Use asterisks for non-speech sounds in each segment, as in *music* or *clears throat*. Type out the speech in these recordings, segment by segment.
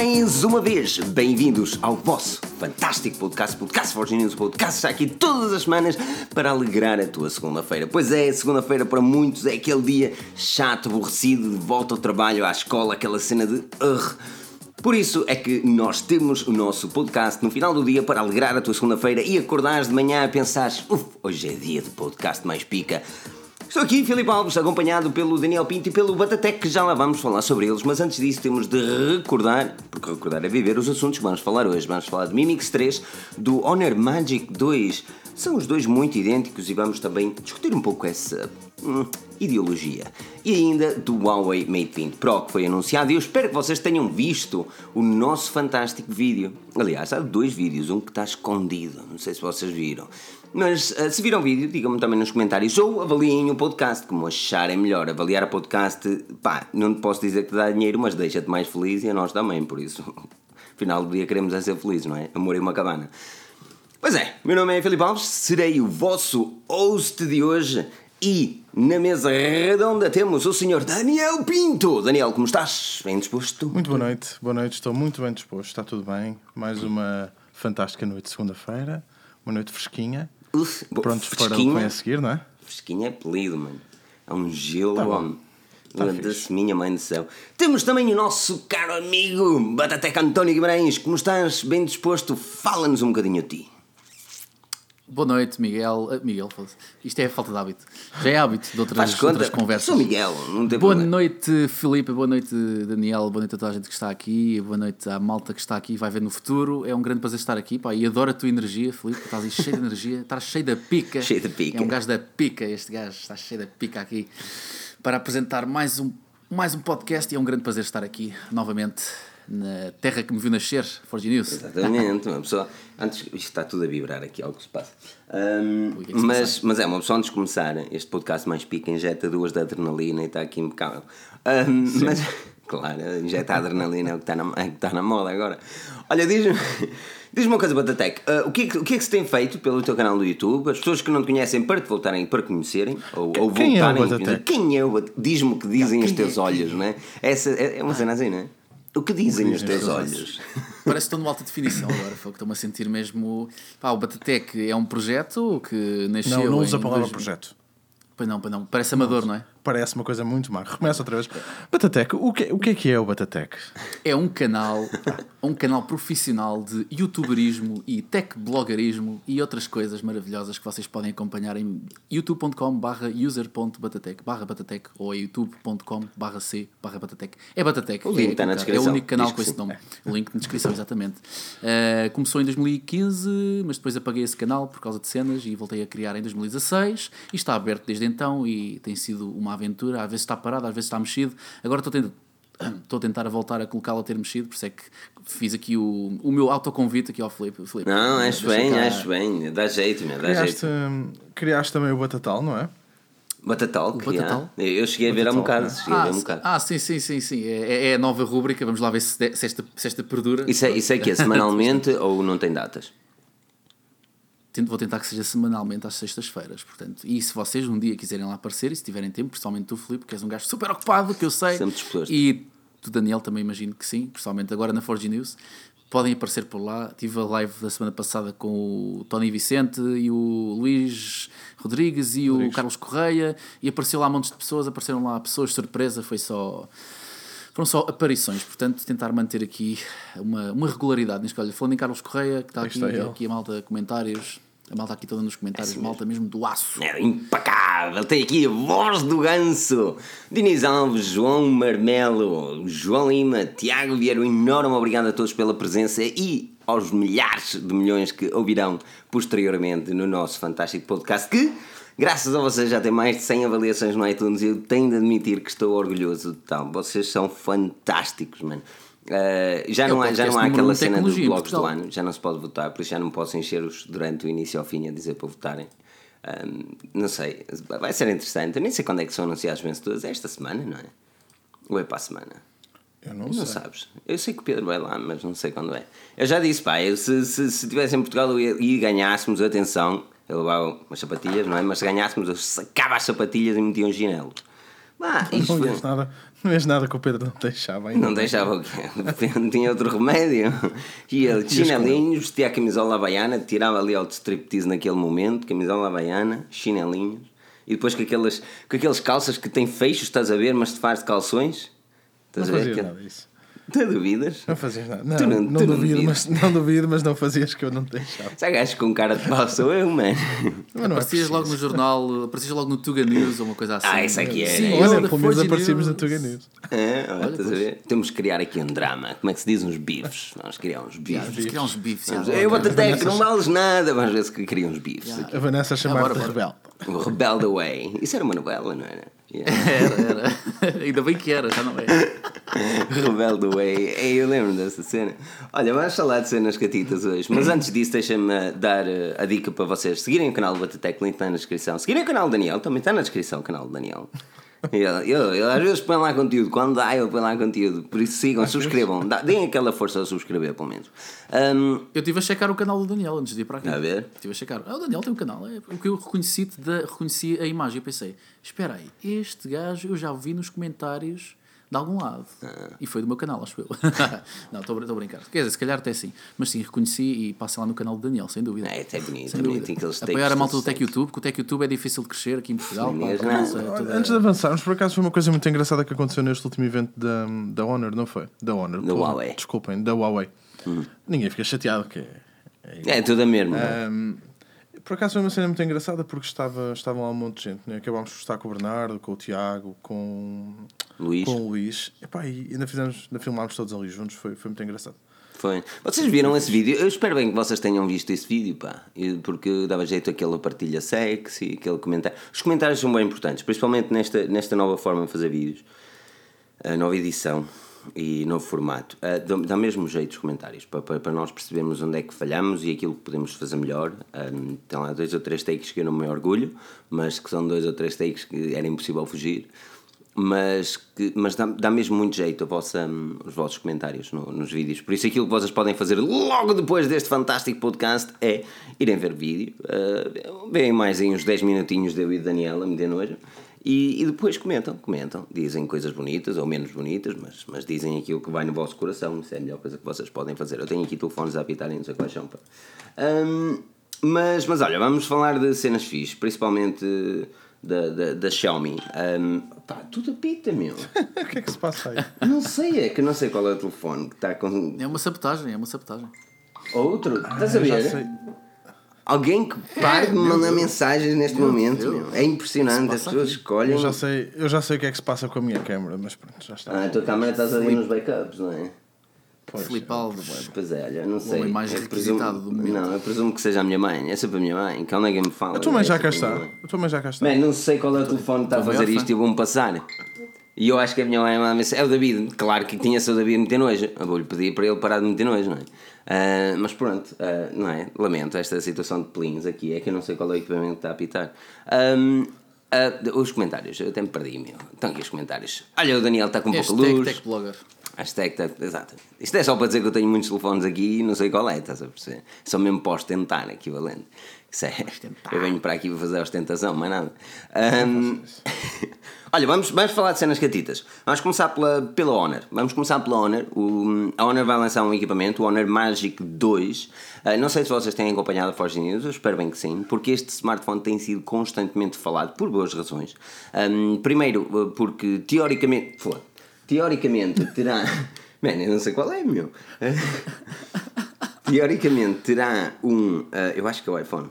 mais uma vez, bem-vindos ao vosso fantástico podcast, Podcast Forge News. Podcast está aqui todas as semanas para alegrar a tua segunda-feira. Pois é, segunda-feira para muitos é aquele dia chato, aborrecido, de volta ao trabalho, à escola, aquela cena de. Uh, por isso é que nós temos o nosso podcast no final do dia para alegrar a tua segunda-feira e acordares de manhã a pensar: hoje é dia de podcast mais pica. Estou aqui, Filipe Alves, acompanhado pelo Daniel Pinto e pelo Batatec, que já lá vamos falar sobre eles, mas antes disso temos de recordar, porque recordar é viver, os assuntos que vamos falar hoje. Vamos falar de Mimix 3, do Honor Magic 2. São os dois muito idênticos e vamos também discutir um pouco essa hum, ideologia. E ainda do Huawei Mate 20 Pro, que foi anunciado, e eu espero que vocês tenham visto o nosso fantástico vídeo. Aliás, há dois vídeos, um que está escondido, não sei se vocês viram. Mas uh, se viram o vídeo, digam-me também nos comentários ou avaliem o podcast, como acharem melhor. Avaliar o podcast, pá, não posso dizer que dá dinheiro, mas deixa-te mais feliz e a nós também, por isso. *laughs* Final do dia queremos é ser felizes, não é? Amor e uma cabana. Pois é, meu nome é Filipe Alves, serei o vosso host de hoje e na mesa redonda temos o senhor Daniel Pinto. Daniel, como estás? Bem disposto? Muito boa noite, boa noite, estou muito bem disposto, está tudo bem. Mais uma fantástica noite de segunda-feira, uma noite fresquinha. Uf, Prontos para o que a seguir, não é? Fresquinho é apelido, mano. É um gelo, Tá bom. homem. Tá Durante fixe. minha mãe do céu. Temos também o nosso caro amigo Batateca António Guimarães. Como estás? Bem disposto? Fala-nos um bocadinho a ti. Boa noite, Miguel. Ah, Miguel, isto é falta de hábito. Já é hábito de outras, outras conversas. Sou Miguel, não tem Boa problema. noite, Filipe. Boa noite, Daniel. Boa noite a toda a gente que está aqui. Boa noite à malta que está aqui e vai ver no futuro. É um grande prazer estar aqui. Pá, e adoro a tua energia, Filipe. Estás aí cheio de energia. Estás cheio da pica. *laughs* Cheio de pica. É um gajo da pica, este gajo. Está cheio da pica aqui para apresentar mais um, mais um podcast. E é um grande prazer estar aqui novamente na terra que me viu nascer, Forge News. Exatamente, uma pessoa. Antes, isto está tudo a vibrar aqui, algo que se passa. Que é que se mas, mas é, uma pessoa antes de começar, este podcast mais pica injeta duas de adrenalina e está aqui impecável. Ahm, mas, *laughs* claro, injeta adrenalina é o que está na, é que está na moda agora. Olha, diz-me *laughs* diz uma coisa, Batatec. ah, o, que é que, o que é que se tem feito pelo teu canal do YouTube? As pessoas que não te conhecem para te voltarem, para conhecerem, ou, ou Quem é o voltarem. a Batatec? conhecer. Quem é o Bat- Diz-me o que dizem os teus é? olhos, não é? Essa é, é uma cena assim, não é? O que dizem os teus os teus olhos? *laughs* Parece que estou numa alta definição agora, foi que estou-me a sentir mesmo. Pá, o Batatec é um projeto que nasceu. Não, não usa a palavra dois- projeto. Pois não, pois não. Parece amador, não é? Parece uma coisa muito má. Recomeça outra vez. Batatec, o que, o que é que é o Batatec? É um canal, um canal profissional de youtuberismo e tech blogerismo e outras coisas maravilhosas que vocês podem acompanhar em youtube.com barra user.batatec barra batatec ou em youtube.com barra c barra batatec. É Batatec. O link é, está na é descrição. o único canal com esse nome. O link na descrição, exatamente. Uh, começou em 2015, mas depois apaguei esse canal por causa de cenas e voltei a criar em 2016 e está aberto desde então e tem sido uma aventura. Às vezes está parado, às vezes está mexido. Agora estou tentando. *clears throat* Estou a tentar voltar a colocá-lo a ter mexido, por isso é que fiz aqui o, o meu autoconvite aqui ao Filipe. Filipe, Não, acho deixa bem, cá- acho bem. Dá jeito, meu, dá Criaste, jeito. hum, criaste também o Batatal, não é? Batatal, Batatal? Eu cheguei a ver há um Batatal, bocado. Cheguei a Ah, ver um s- bocado. ah, sim, sim, sim, sim. É, é a nova rúbrica. Vamos lá ver se, de- se esta, se esta perdura. Isso é, isso é que é semanalmente *laughs* ou não tem datas? Tento- Vou tentar que seja semanalmente às sextas-feiras, portanto. E se vocês um dia quiserem lá aparecer e se tiverem tempo, principalmente tu, Filipe, que és um gajo super ocupado, que eu sei. Sempre disposto. E tu, Daniel, também imagino que sim, principalmente agora na Forge News. Podem aparecer por lá. Tive a live da semana passada com o Tony Vicente e o Luís Rodrigues e o Carlos Correia e apareceu lá montes de pessoas, apareceram lá pessoas surpresa, foi só. Foram só aparições, portanto, tentar manter aqui uma, uma regularidade. Nisto, olha, falando em Carlos Correia, que está aqui, está aqui a malta comentários, a malta aqui toda nos comentários, malta mesmo do aço. É impecável. Tem aqui a voz do ganso. Diniz Alves, João Marmelo, João Lima, Tiago Vieira. Um enorme obrigado a todos pela presença e aos milhares de milhões que ouvirão posteriormente no nosso fantástico podcast que... Graças a vocês já tem mais de 100 avaliações no iTunes e eu tenho de admitir que estou orgulhoso de tal. Vocês são fantásticos, mano. Uh, já, É não há, já não há aquela cena dos blogs do ano, já não se pode votar, por isso já não posso encher-os durante o início ao fim a dizer para votarem. Um, não sei, vai ser interessante. Eu nem sei quando é que são anunciados os vencedores. É esta semana, não é? Ou é para a semana? Eu não, Não sei. sabes? Eu sei que o Pedro vai lá, mas não sei quando é. Eu já disse, pá, eu, se, se, se estivesse em Portugal ia- e ganhássemos, atenção, eu levava umas sapatilhas, não é? Mas se ganhássemos, eu sacava as sapatilhas e metia um chinelo. Bah, isto Não foi... nada, *laughs* Não és nada que o Pedro não deixava ainda. Não deixava o quê? Não *laughs* tinha outro remédio. E ele, de chinelinhos, vestia a camisola havaiana, tirava ali ao striptease naquele momento, camisola havaiana, chinelinhos. E depois com aquelas, com aqueles calças que têm fechos, estás a ver, mas te faz de calções. Não Estás a ver? fazia nada disso. *laughs* Tu duvidas? Não fazias nada. Não, Tu não- não, tu não duvido, duvidas. mas, não duvido, mas não fazias que eu não te deixava. Já gajo com cara de pau sou eu, mano. Mas não é Aparecias preciso. logo no jornal, aparecias logo no Tuga News ou uma coisa assim. Ah, isso aqui é, Sim, olha, pelo menos aparecemos News. Tuga News. É, olha, Olha, estás a ver? Temos que criar aqui um drama. Como é que se diz? Uns bifes. Vamos criar uns bifes. Vamos criar uns bifes. Eu vou até que não vales nada. Vamos ver se cria uns bifes. aqui. A Vanessa chamava bora, de bora. rebelde. O Rebel the Way. Isso era uma novela, não era? *laughs* Yeah. Era, era. Ainda bem que era, já não é. *laughs* *laughs* Rebel the Way. Eu lembro dessa cena. Olha, vamos falar de cenas catitas hoje. Mas antes disso, deixa-me dar eh, a dica para vocês seguirem o canal do Batatec, link está na descrição. Seguirem o canal do Daniel, também está na descrição o canal do Daniel. Ele, ele, ele às vezes põe lá conteúdo, quando dá, ele põe lá conteúdo. Por isso sigam, subscrevam, dá- deem aquela força a subscrever, pelo menos. Ahm, Eu estive a checar o canal do Daniel antes de ir para aqui. A ver? Estive a checar. Ah, o Daniel tem um canal. É porque eu reconheci, da, reconheci a imagem e pensei: espera aí, este gajo eu já vi nos comentários de algum lado. Ah. E foi do meu canal, acho eu. *laughs* não, estou a- brincar. Quer dizer, se calhar até sim. Mas sim, reconheci e passem lá no canal do Daniel, sem dúvida. é, até bonito, Sem é bonito. dúvida. Aqueles Apoiar a malta do Tech sucessos. YouTube, porque o Tech YouTube é difícil de crescer aqui em Portugal. Sim, pá, toda- Antes de avançarmos, por acaso foi uma coisa muito engraçada que aconteceu neste último evento da, da Honor, não foi? Da Honor. Da Huawei. Desculpem, da Huawei. Ninguém fica chateado, que é. é É tudo a mesma. não é? Por acaso foi uma cena muito engraçada porque estava, estavam lá um monte de gente. Né? Acabámos por estar com o Bernardo, com o Tiago, com, Luís. com o Luís. Epá, e ainda, fizemos, ainda filmámos todos ali juntos. Foi, foi muito engraçado. Foi. Vocês viram esse vídeo? Eu espero bem que vocês tenham visto esse vídeo, pá. Porque dava jeito aquela partilha sexy, aquele comentário. Os comentários são bem importantes, principalmente nesta, nesta nova forma de fazer vídeos, a nova edição e novo formato. Ah, dá, mesmo jeito os comentários, para, para, para nós percebermos onde é que falhamos e aquilo que podemos fazer melhor. Ah, tem lá dois ou três takes que eu não me orgulho, mas que são dois ou três takes que era impossível fugir mas, que, mas dá, dá mesmo muito jeito vossa, hum, os vossos comentários no- nos vídeos. Por isso, aquilo que vocês podem fazer logo depois deste fantástico podcast é irem ver vídeo, uh, veem mais em uns 10 minutinhos de eu e Daniela, me dê nojo, e, e depois comentam, comentam, dizem coisas bonitas ou menos bonitas, mas, mas dizem aquilo que vai no vosso coração. Isso é a melhor coisa que vocês podem fazer. Eu tenho aqui telefones a apitarem, não sei quais são. Hum, mas, mas olha, vamos falar de cenas fixes, principalmente da, da, da Xiaomi. Hum, pá, tudo apita, meu. *laughs* o que é que se passa aí? Não sei, é que não sei qual é o telefone que está com. É uma sabotagem, é uma sabotagem. Outro? Estás a ver? sei. Alguém que pare de me mandar mensagens neste momento, Deus. meu. É impressionante, as pessoas aqui? escolhem. Eu já, sei, eu já sei o que é que se passa com a minha câmera, mas pronto, já está. Ah, a tua câmera estás ali nos backups, não é? Pois, Filipe Alves. Pois é, olha, não sei. homem mais Eu requisitado do momento. Não, eu presumo que seja a minha mãe. É sempre a minha mãe. Que alguém me fala. A tua mãe é já cá está. A tua mãe já cá está. Bem, não sei qual é o telefone que está a fazer isto e vou-me passar. E eu acho que a minha mãe manda mensagem. É o David, claro que tinha se o David meter nojo. Eu vou-lhe pedir para ele parar de meter nojo, não é? Ah, mas pronto, ah, não é? Lamento esta situação de pelinhos aqui. É que eu não sei qual é o equipamento que está a apitar. Ahm, ah, os comentários, eu até me perdi, meu. Estão aqui os comentários. Olha, o Daniel está com um pouco de luz. Tech Blogger. Hashtag, tá- exato. Isto é só para dizer que eu tenho muitos telefones aqui e não sei qual é, estás a perceber? Só mesmo para ostentar, equivalente. Isso é, eu venho para aqui para fazer ostentação, mais nada. Ahm, *laughs* Olha, vamos, vamos falar de cenas catitas. Vamos começar pela, pela Honor. Vamos começar pela Honor. O, a Honor vai lançar um equipamento, o Honor Magic 2. Ah, não sei se vocês têm acompanhado a Forge News, eu espero bem que sim, porque este smartphone tem sido constantemente falado por boas razões. Ahm, primeiro, ah, porque teoricamente. Teoricamente terá. Mano, eu não sei qual é, meu. teoricamente terá um. ah, eu acho que é o iPhone.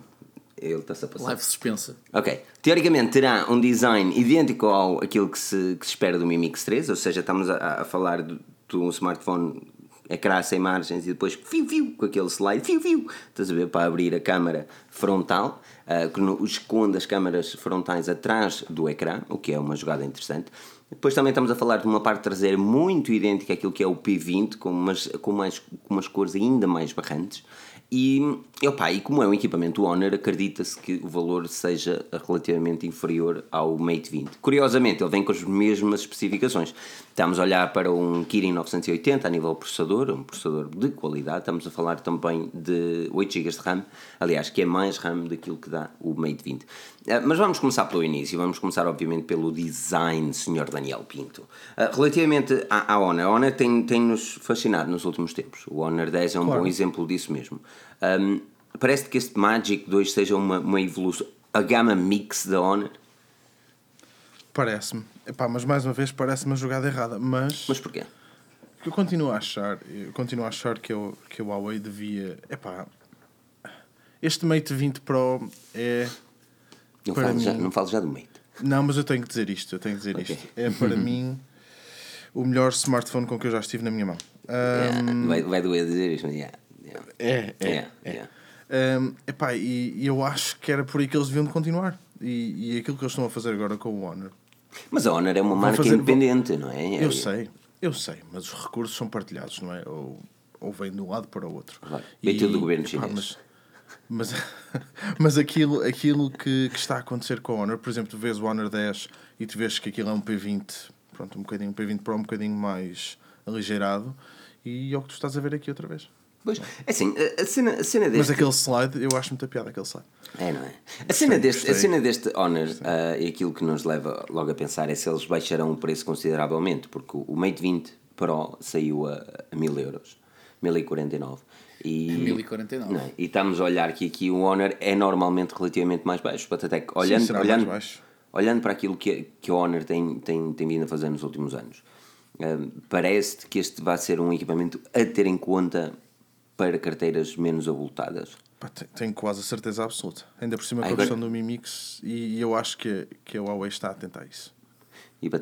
Ele está-se a passar. Live suspensa. Ok. Teoricamente terá um design idêntico ao aquilo que se, que se espera do Mi Mix 3, ou seja, estamos a, a falar de, de um smartphone ecrã sem margens e depois fiu, fiu, com aquele slide, fiu, fiu, estás a ver, para abrir a câmara frontal, ah, que no- esconde as câmaras frontais atrás do ecrã, o que é uma jogada interessante. Depois também estamos a falar de uma parte traseira muito idêntica àquilo que é o P20, com umas, com umas, com umas cores ainda mais barrantes. E, opa, e como é um equipamento Honor, acredita-se que o valor seja relativamente inferior ao Mate 20. Curiosamente, ele vem com as mesmas especificações. Estamos a olhar para um Kirin 980 a nível processador, um processador de qualidade. Estamos a falar também de 8 GB de RAM, aliás, que é mais RAM daquilo que dá o Mate 20. Eh, mas vamos começar pelo início, vamos começar, obviamente, pelo design, Sr. Daniel Pinto. Eh, relativamente à, à Honor, a Honor tem-nos tem fascinado nos últimos tempos. O Honor 10 é um claro. bom exemplo disso mesmo. Um, parece que este Magic 2 seja uma, uma evolução, a gama mix da Honor. Parece-me. Mas mais uma vez parece-me a jogada errada. Mas. Mas porquê? Eu continuo a achar, eu continuo a achar que, eu, que o Huawei devia. Epá, este Mate 20 Pro é. Não falo, mim, já, não falo já do Mate. Não, mas eu tenho que dizer isto. Eu tenho que dizer okay. isto. É para *laughs* mim o melhor smartphone com que eu já estive na minha mão. Um, yeah, vai, vai doer dizer isto, mas yeah. É, é. é, é. Um, epá, e, e, eu acho que era por aí que eles deviam de continuar. E, e aquilo que eles estão a fazer agora com o Honor. Mas a Honor é uma marca fazer, independente, não é? Eu sei, eu sei, mas os recursos são partilhados, não é? Ou, ou vem de um lado para o outro. Claro. Tudo do governo epá, chinês. Mas, mas, *laughs* mas aquilo, aquilo que, que, está a acontecer com o Honor, por exemplo, tu vês o Honor 10 e tu vês que aquilo é um P20, pronto, um bocadinho, um P20 Pro um bocadinho mais aligeirado, e é o que tu estás a ver aqui outra vez. Pois, é assim, a, cena, a cena deste... Mas aquele slide, eu acho muita piada aquele slide. É, não é? A cena, deste, a cena deste Honor uh, e aquilo que nos leva logo a pensar é se eles baixarão o preço consideravelmente, porque o Mate 20 Pro saiu a, a 1000 euros, 1049. E, 1049. Não, é? e estamos a olhar que aqui o Honor é normalmente relativamente mais baixo. Até que, olhando, Sim, olhando, olhando para aquilo que, que o Honor tem, tem, tem vindo a fazer nos últimos anos, uh, parece que este vai ser um equipamento a ter em conta para carteiras menos abultadas? tenho quase a certeza absoluta. Ainda por cima com a questão do Mi Mix e, e eu acho que, que a Huawei está a tentar isso.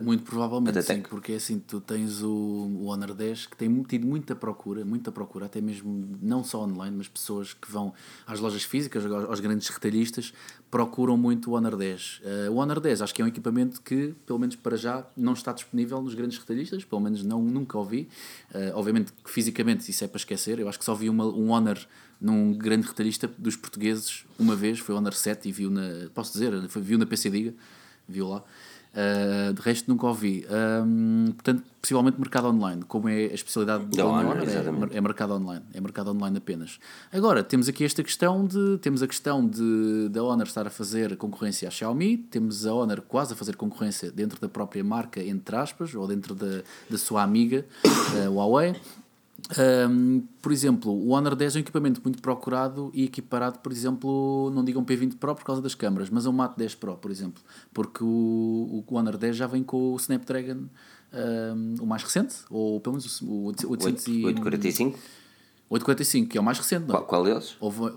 Muito provavelmente sim, porque é assim, tu tens o, o Honor 10 que tem tido muita procura, muita procura, até mesmo não só online, mas pessoas que vão às lojas físicas, aos grandes retalhistas, procuram muito o Honor 10. Uh, o Honor 10 acho que é um equipamento que, pelo menos para já, não está disponível nos grandes retalhistas, pelo menos não, nunca ouvi. Uh, obviamente que fisicamente isso é para esquecer, eu acho que só vi uma, um Honor num grande retalhista dos portugueses uma vez, foi o Honor 7 e viu na, posso dizer, foi, viu na PC Diga, viu lá. Uh, de resto nunca ouvi. Um, portanto, possivelmente mercado online, como é a especialidade do Honor, é, é mercado online, é mercado online apenas. Agora, temos aqui esta questão de temos a questão de da Honor estar a fazer concorrência à Xiaomi, temos a Honor quase a fazer concorrência dentro da própria marca, entre aspas, ou dentro da, da sua amiga, uh, Huawei. Um, por exemplo, o Honor 10 é um equipamento muito procurado e equiparado, por exemplo, não digam P20 Pro por causa das câmaras, mas é um Mate 10 Pro, por exemplo, porque o, o Honor 10 já vem com o Snapdragon um, o mais recente, ou pelo menos o 800 e, 845? 845, que é o mais recente, não Qual, qual deles? Houve,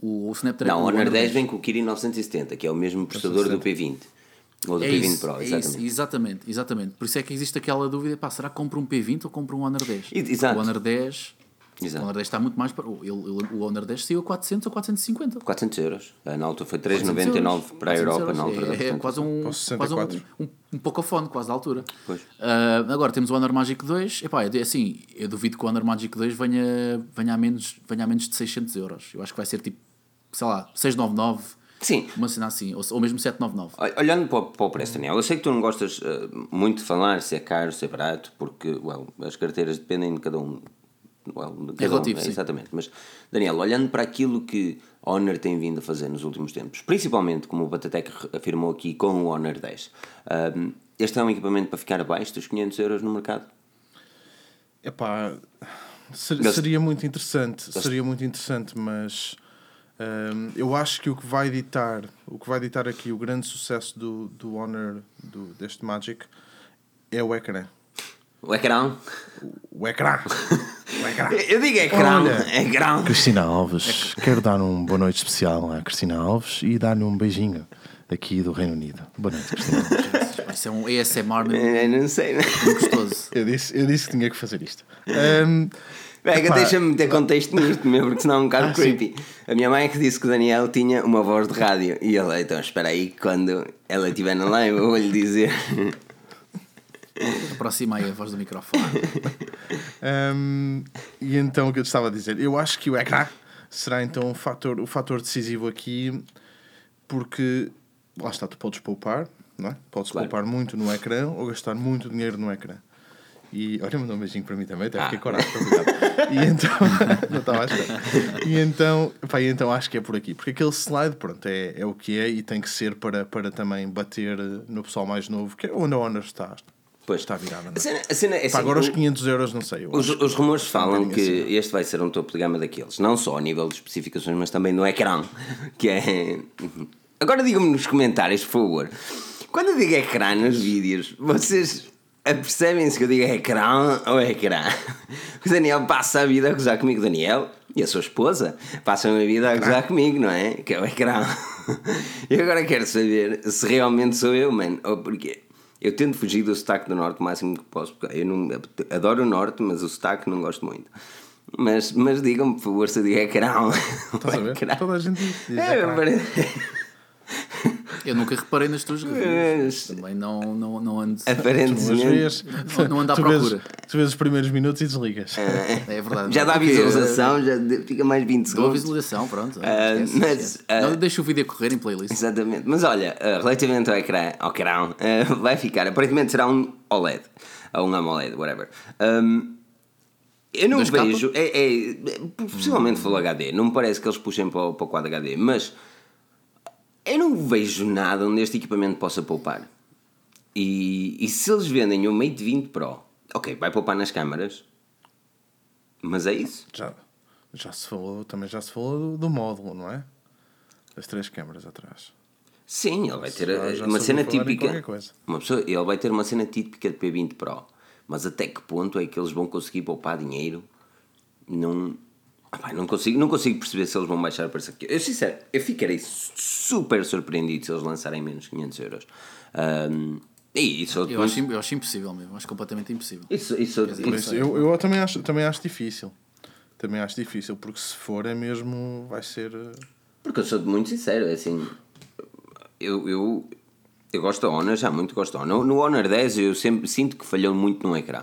o, o Snapdragon. Não, o Honor 10, 10 vem com o Kirin 970, que é o mesmo processador do P20. Ou do é P20 isso, Pro, exatamente. É isso, exatamente, exatamente. Por isso é que existe aquela dúvida: pá, será que compro um P20 ou compro um Honor 10? Exato. O Honor 10. Exato. O Honor 10 está muito mais para. Ele, o Honor 10 saiu a 400 ou 450. 400 euros. Na altura foi 3,99 para a Europa. Na altura é, é quase um. Quase um, um, um poucofone, quase da altura. Pois. Uh, agora temos o Honor Magic 2. Epá, é assim, eu duvido que o Honor Magic 2 venha, venha, a menos, venha a menos de 600 euros. Eu acho que vai ser tipo, sei lá, 699 Sim. Uma cena assim, ou, ou mesmo 799. Olhando para o, para o preço, Daniel, eu sei que tu não gostas uh, muito de falar se é caro, se é barato, porque well, as carteiras dependem de cada um. Well, de cada é relativo, um, é, Exatamente. Mas, Daniel, olhando para aquilo que Honor tem vindo a fazer nos últimos tempos, principalmente como o Batatec afirmou aqui com o Honor 10, uh, este é um equipamento para ficar abaixo dos 500 euros no mercado? Epá, ser, seria muito interessante, seria muito interessante, mas um, eu acho que o que vai ditar, o que vai ditar aqui o grande sucesso do, do Honor do, deste Magic é o ecrã. O ecrã? O ecrã. O ecrã. *laughs* Eu digo ecrã. Olha, ecrã. Cristina Alves, quero dar um boa noite especial à Cristina Alves e dar-lhe um beijinho aqui do Reino Unido. Boa noite, Cristina Alves. *laughs* Isso é um ASMR é, não sei. gostoso. Eu disse, eu disse que tinha que fazer isto. Um, Vega, deixa-me meter contexto nisto, meu, porque senão é um bocado ah, creepy. Sim. A minha mãe é que disse que o Daniel tinha uma voz de rádio. E ele, então espera aí, quando ela estiver na live, eu vou-lhe dizer. Aproxima aí a voz do microfone. *laughs* um, e então o que eu estava a dizer, eu acho que o ecrã será então o fator, o fator decisivo aqui, porque lá está, tu podes poupar, não é? Podes claro. poupar muito no ecrã ou gastar muito dinheiro no ecrã. E olha, mandou um beijinho para mim também, até ah. fiquei coragem, E então, *laughs* não estava a esperar. E então, pá, então acho que é por aqui, porque aquele slide, pronto, é, é o que é e tem que ser para, para também bater no pessoal mais novo, que é onde a Honor está. Pois. Está virada. A cena, a cena é assim, agora os 500 euros, não sei. Os, os rumores falam que assim. este vai ser um topo de gama daqueles, não só a nível de especificações, mas também no ecrã. Que é. Agora digam-me nos comentários, por favor. Quando eu digo ecrã nos vídeos, vocês Percebem-se que eu digo ecrã ou ecrã? *laughs* O Daniel passa a vida a gozar comigo. Daniel e a sua esposa passam a vida a gozar comigo, não é? Que é o ecrã. *laughs* E agora quero saber se realmente sou eu, mano. Ou porque eu tento fugir do sotaque do norte o máximo que posso. Eu não, adoro o norte, mas o sotaque não gosto muito. Mas, mas digam-me, por favor, se eu digo ecrã. Estás a ver? Toda a gente diz. É, *laughs* *laughs* eu nunca reparei nas tuas reviews. Também não, não, não ando. Aparentemente. Não, não ando à procura. Vês, tu vês os primeiros minutos e desligas. É, é verdade. Já dá visualização, já fica mais 20 segundos. Dá visualização, pronto. Uh, esquece, mas, esquece. Uh, não deixa o vídeo correr em playlist. Exatamente. Mas olha, uh, relativamente ao ecrã, ao ecrã uh, vai ficar. Aparentemente será um OLED. Ou um AMOLED, whatever. Um, eu não vejo. É, é, possivelmente Full HD. Não me parece que eles puxem para o, para o quadro HD, mas eu não vejo nada onde este equipamento possa poupar. E, e se eles vendem o Mate 20 Pro, ok, vai poupar nas câmaras, mas é isso. Já, já se falou, também já se falou do, do módulo, não é? Das três câmaras atrás. Sim, ele vai ter já, já uma cena típica. Uma pessoa, ele vai ter uma cena típica de P20 Pro. Mas até que ponto é que eles vão conseguir poupar dinheiro? Não, ah, não, consigo, não consigo perceber se eles vão baixar o preço aqui. Eu, sincero, eu ficarei super surpreendido se eles lançarem menos 500 euros. Um, e isso eu, acho, eu acho impossível mesmo, acho completamente impossível. Isso, isso, dizer, isso eu, eu também, acho, também acho difícil. Também acho difícil, porque se for é mesmo. vai ser. Eh, porque eu sou muito sincero, é assim. Eu, eu, eu gosto da Honor, já muito gosto da Honor. No, no Honor 10 eu sempre sinto que falhou muito no ecrã.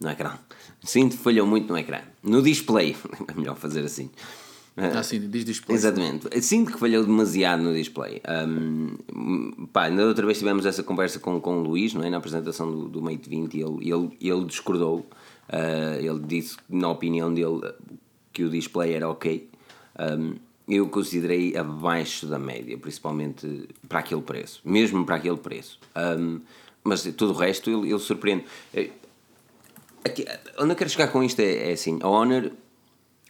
No ecrã. Sinto que falhou muito no ecrã. No display, *laughs* é melhor fazer assim. Ah, sim, diz display. Exatamente. Sinto que falhou demasiado no display. Um, pá, na outra vez tivemos essa conversa com, com o Luís, não é? Na apresentação do, do Mate 20 e ele, ele, ele discordou. Uh, ele disse, na opinião dele, que o display era ok. Um, eu considerei abaixo da média, principalmente para aquele preço. Mesmo para aquele preço. Um, mas todo o resto ele, ele surpreende. Aqui, onde eu quero chegar com isto é, é, assim: a Honor,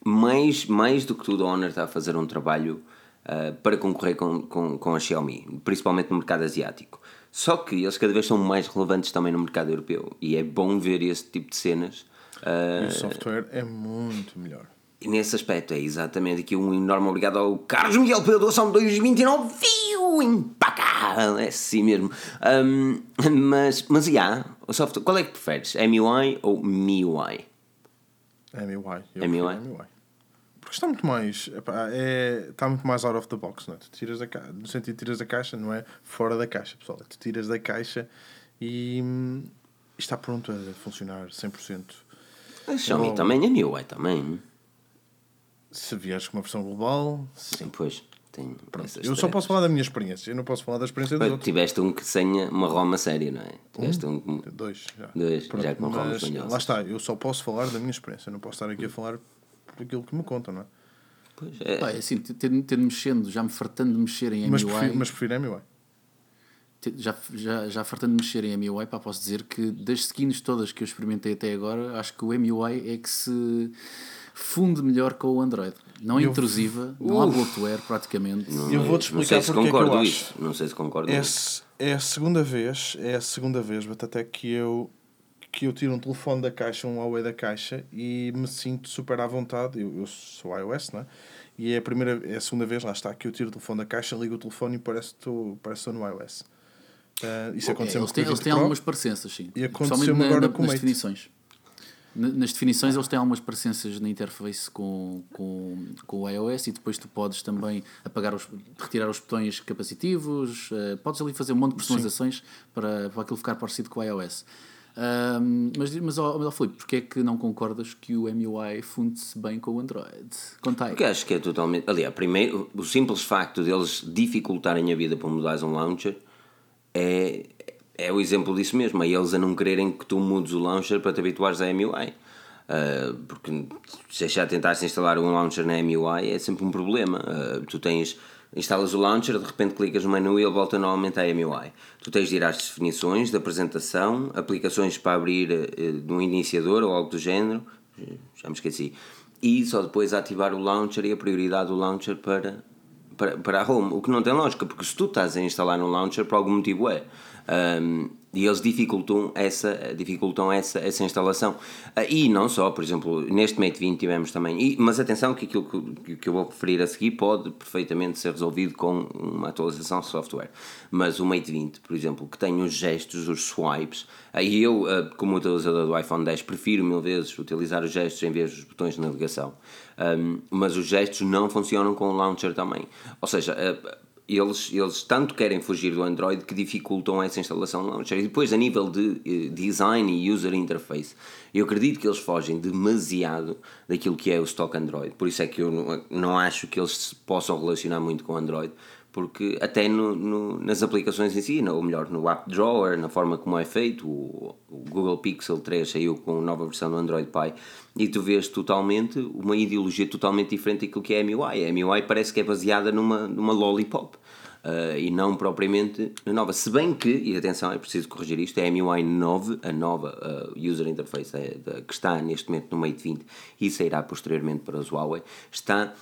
mais, mais do que tudo, a Honor está a fazer um trabalho uh, para concorrer com, com, com a Xiaomi, principalmente no mercado asiático. Só que eles cada vez são mais relevantes também no mercado europeu e é bom ver esse tipo de cenas. Uh, o software é muito melhor. Nesse aspecto é exatamente aqui um enorme obrigado ao Carlos Miguel pela doação de 229 viu impacável, é assim mesmo. Um, mas, mas, yeah, o software, qual é que preferes? MUI ou MIUI? MUI. Eu MUI? MUI. Porque está muito mais. Epá, é, está muito mais out of the box, não é? Tu tiras a caixa, no sentido tiras a caixa, não é fora da caixa, pessoal. Tu tiras da caixa e, e está pronto a funcionar 100%. A Xiaomi também, a MIUI também. Se vieres com uma versão global, sim. Pois. Tenho eu só posso falar da minha experiência, eu não posso falar da experiência dos outros. Tiveste um que tenha uma Roma séria, não é? Tiveste um, um dois, já. Dois, Pronto, já com Roma espanhola. Lá está, eu só posso falar da minha experiência, eu não posso estar aqui a falar por aquilo que me contam, não é? Pois é. Pá, é assim, ter, ter mexendo, já me fartando de mexer em mas MUI. Prefiro, mas prefiro MUI. Já, já, já fartando de mexer em MUI, pá, posso dizer que das skins todas que eu experimentei até agora, acho que o MUI é que se funde melhor com o Android. Não é eu... intrusiva, não há bloatware praticamente. Não, eu vou-te explicar porque é que eu acho. Não sei se concordo. É, é a segunda vez, é a segunda vez, até que eu que eu tiro um telefone da caixa, um Huawei da caixa e me sinto super à vontade. Eu, eu sou iOS, não é? E é a primeira, é a segunda vez, lá está, que eu tiro o telefone da caixa, ligo o telefone e parece que estou, parece estou no iOS. Uh, isso aconteceu eles têm, eles têm algumas parecenças, sim. E aconteceu agora na, com nas definições. Nas definições eles têm algumas parecenças na interface com, com, com o iOS e depois tu podes também apagar os, retirar os botões capacitivos, uh, podes ali fazer um monte de personalizações para, para aquilo ficar parecido com o iOS. Um, mas, mas, oh, mas oh, Filipe, porquê é que não concordas que o MUI funde-se bem com o Android? Conta aí. Porque acho que é totalmente. Aliás, primeiro, o simples facto deles dificultarem a vida para mudares um launcher é, é o exemplo disso mesmo. É eles a não quererem que tu mudes o launcher para te habituares à MUI. Uh, porque se já tentares instalar um launcher na MUI é sempre um problema. Uh, tu tens Instalas o launcher, de repente clicas no menu e ele volta novamente à MUI. Tu tens de ir às definições da apresentação, aplicações para abrir uh, no iniciador ou algo do género, já me esqueci, e só depois ativar o launcher e a prioridade do launcher para, para, para a home. O que não tem lógica, porque se tu estás a instalar um launcher, por algum motivo é. Um, e eles dificultam essa, dificultam essa, essa instalação. Ah, e não só, por exemplo, neste Mate 20 tivemos também. E, mas atenção, que aquilo que, que eu vou referir a seguir pode perfeitamente ser resolvido com uma atualização de software. Mas o Mate 20, por exemplo, que tem os gestos, os swipes, aí eu, ah, como utilizador do iPhone 10, prefiro mil vezes utilizar os gestos em vez dos botões de navegação. Um, mas os gestos não funcionam com o launcher também. Ou seja, ah, eles, eles tanto querem fugir do Android que dificultam essa instalação launcher. E depois, a nível de eh, design e user interface, eu acredito que eles fogem demasiado daquilo que é o stock Android. Por isso é que eu não, acho que eles se possam relacionar muito com Android, porque até no, no, nas aplicações em si, ou melhor, no App Drawer, na forma como é feito, o, o, Google Pixel 3 saiu com nova versão do Android Pie e tu vês totalmente uma ideologia totalmente diferente daquilo que é a MUI. A MUI parece que é baseada numa, numa lollipop. Uh, e não propriamente na nova. Se bem que, e atenção, é preciso corrigir isto, é a MUI 9, a nova uh, user interface é, de, que está neste momento no Mate 20 e sairá posteriormente para os Huawei, está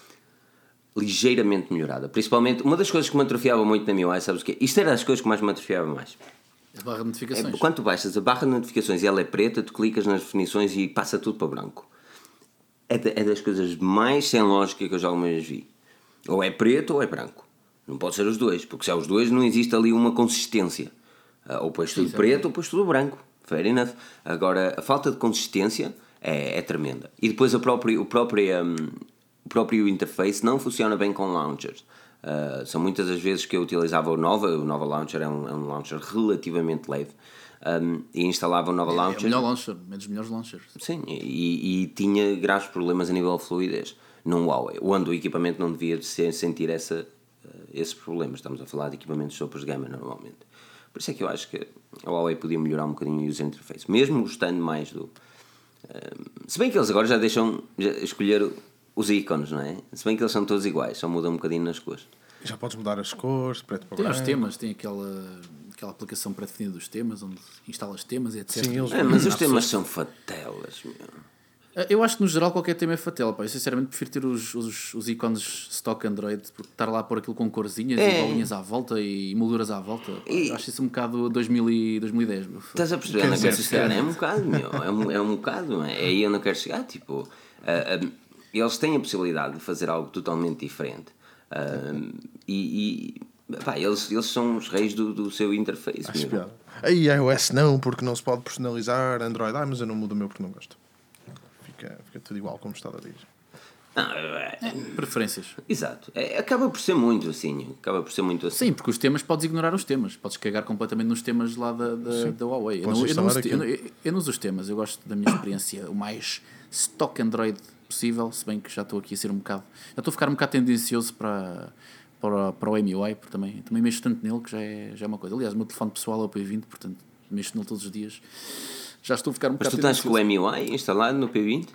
ligeiramente melhorada. Principalmente, uma das coisas que me atrofiava muito na MIUI, sabes o quê? Isto era das coisas que mais me atrofiava mais. A barra de notificações. É, quando tu baixas a barra de notificações e ela é preta, tu clicas nas definições e passa tudo para branco. É, de, é das coisas mais sem lógica que eu já alguma vez vi. Ou é preto ou é branco. Não pode ser os dois, porque se é os dois não existe ali uma consistência. Ah, ou pões tudo Sim, preto ou pões tudo branco. Fair enough. Agora, a falta de consistência é, é tremenda. E depois a própria, o próprio, um, o próprio interface não funciona bem com launchers. Uh, são muitas as vezes que eu utilizava o Nova, o Nova Launcher é um, é um launcher relativamente leve. Um, e instalava o Nova é, Launcher. É o melhor launcher, um dos melhores launchers. Sim, e, e, tinha graves problemas a nível de fluidez num Huawei, onde o equipamento não devia sentir essa, uh, esses problemas. Estamos a falar de equipamentos de de gama normalmente. Por isso é que eu acho que a Huawei podia melhorar um bocadinho o user interface, mesmo gostando mais do. Uh, se bem que eles agora já deixam já escolher os ícones, não é? Se bem que eles são todos iguais, só mudam um bocadinho nas cores. Já podes mudar as cores, preto para Tem branco. os temas, tem aquela, aquela aplicação pré-definida dos temas, onde instalas temas e etc. Sim, eles... é, mas os temas são fatelas, meu. Eh, eu acho que no geral qualquer tema é fatela, pá. Eu sinceramente prefiro ter os, os, os ícones stock Android, porque estar lá a pôr aquilo com corzinhas é. e bolinhas à volta e molduras à volta. E... Acho isso um bocado 2000 e 2010. Meu. Estás a perceber? Não quero chegar, é um bocado, meu. É um, é um bocado, é? é aí eu não quero chegar. Tipo, uh, uh, eles têm a possibilidade de fazer algo totalmente diferente. Uh, e, e pá, eles, eles são os reis do, do seu interface. Acho piada. Aí iOS não, porque não se pode personalizar. Android, ah, mas eu não mudo o meu porque não gosto. Fica, fica tudo igual como está a dizer. Não, é, é, preferências. Exato. É, acaba por ser muito assim. Acaba por ser muito assim. Sim, porque os temas podes ignorar os temas. Podes cagar completamente nos temas lá da, da, da Huawei. Eu não, eu, não uso, eu, não, eu não uso os temas. Eu gosto da minha experiência o mais stock Android possível, se bem que já estou aqui a ser um bocado. Já estou a ficar um bocado tendencioso para, para, para o MUI, porque também, também mexo tanto nele que já é, já é uma coisa. Aliás, o meu telefone pessoal é o P20, portanto mexo nele todos os dias. Já estou a ficar um bocado Mas tu estás com o MUI instalado no P20? Uh,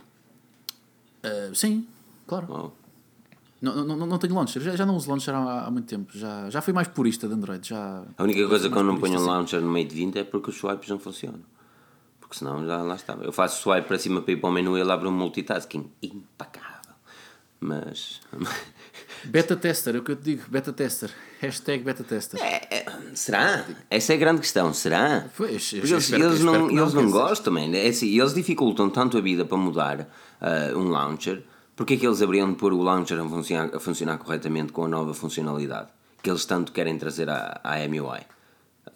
ah, sim, claro. Não, não, não tenho launcher, já, já não uso launcher há, há muito tempo. Já, já fui mais purista de Android. Já, a única coisa que eu não ponho um launcher no Mate 20 é porque os swipes não funcionam porque senão já lá estava. Eu faço swipe para cima para ir para o menu e ele abre um multitasking impecável. Mas. Beta tester, é o que eu te digo, beta tester. Hashtag beta tester. É, é, será? Essa é a grande questão, será? Pois, Porque eles, eles, não, eles não, não gostam, man. É assim, eles dificultam tanto a vida para mudar uh, um launcher. Porque é que eles abriam de pôr o launcher a funcionar, a funcionar corretamente com a nova funcionalidade que eles tanto querem trazer à, à MUI?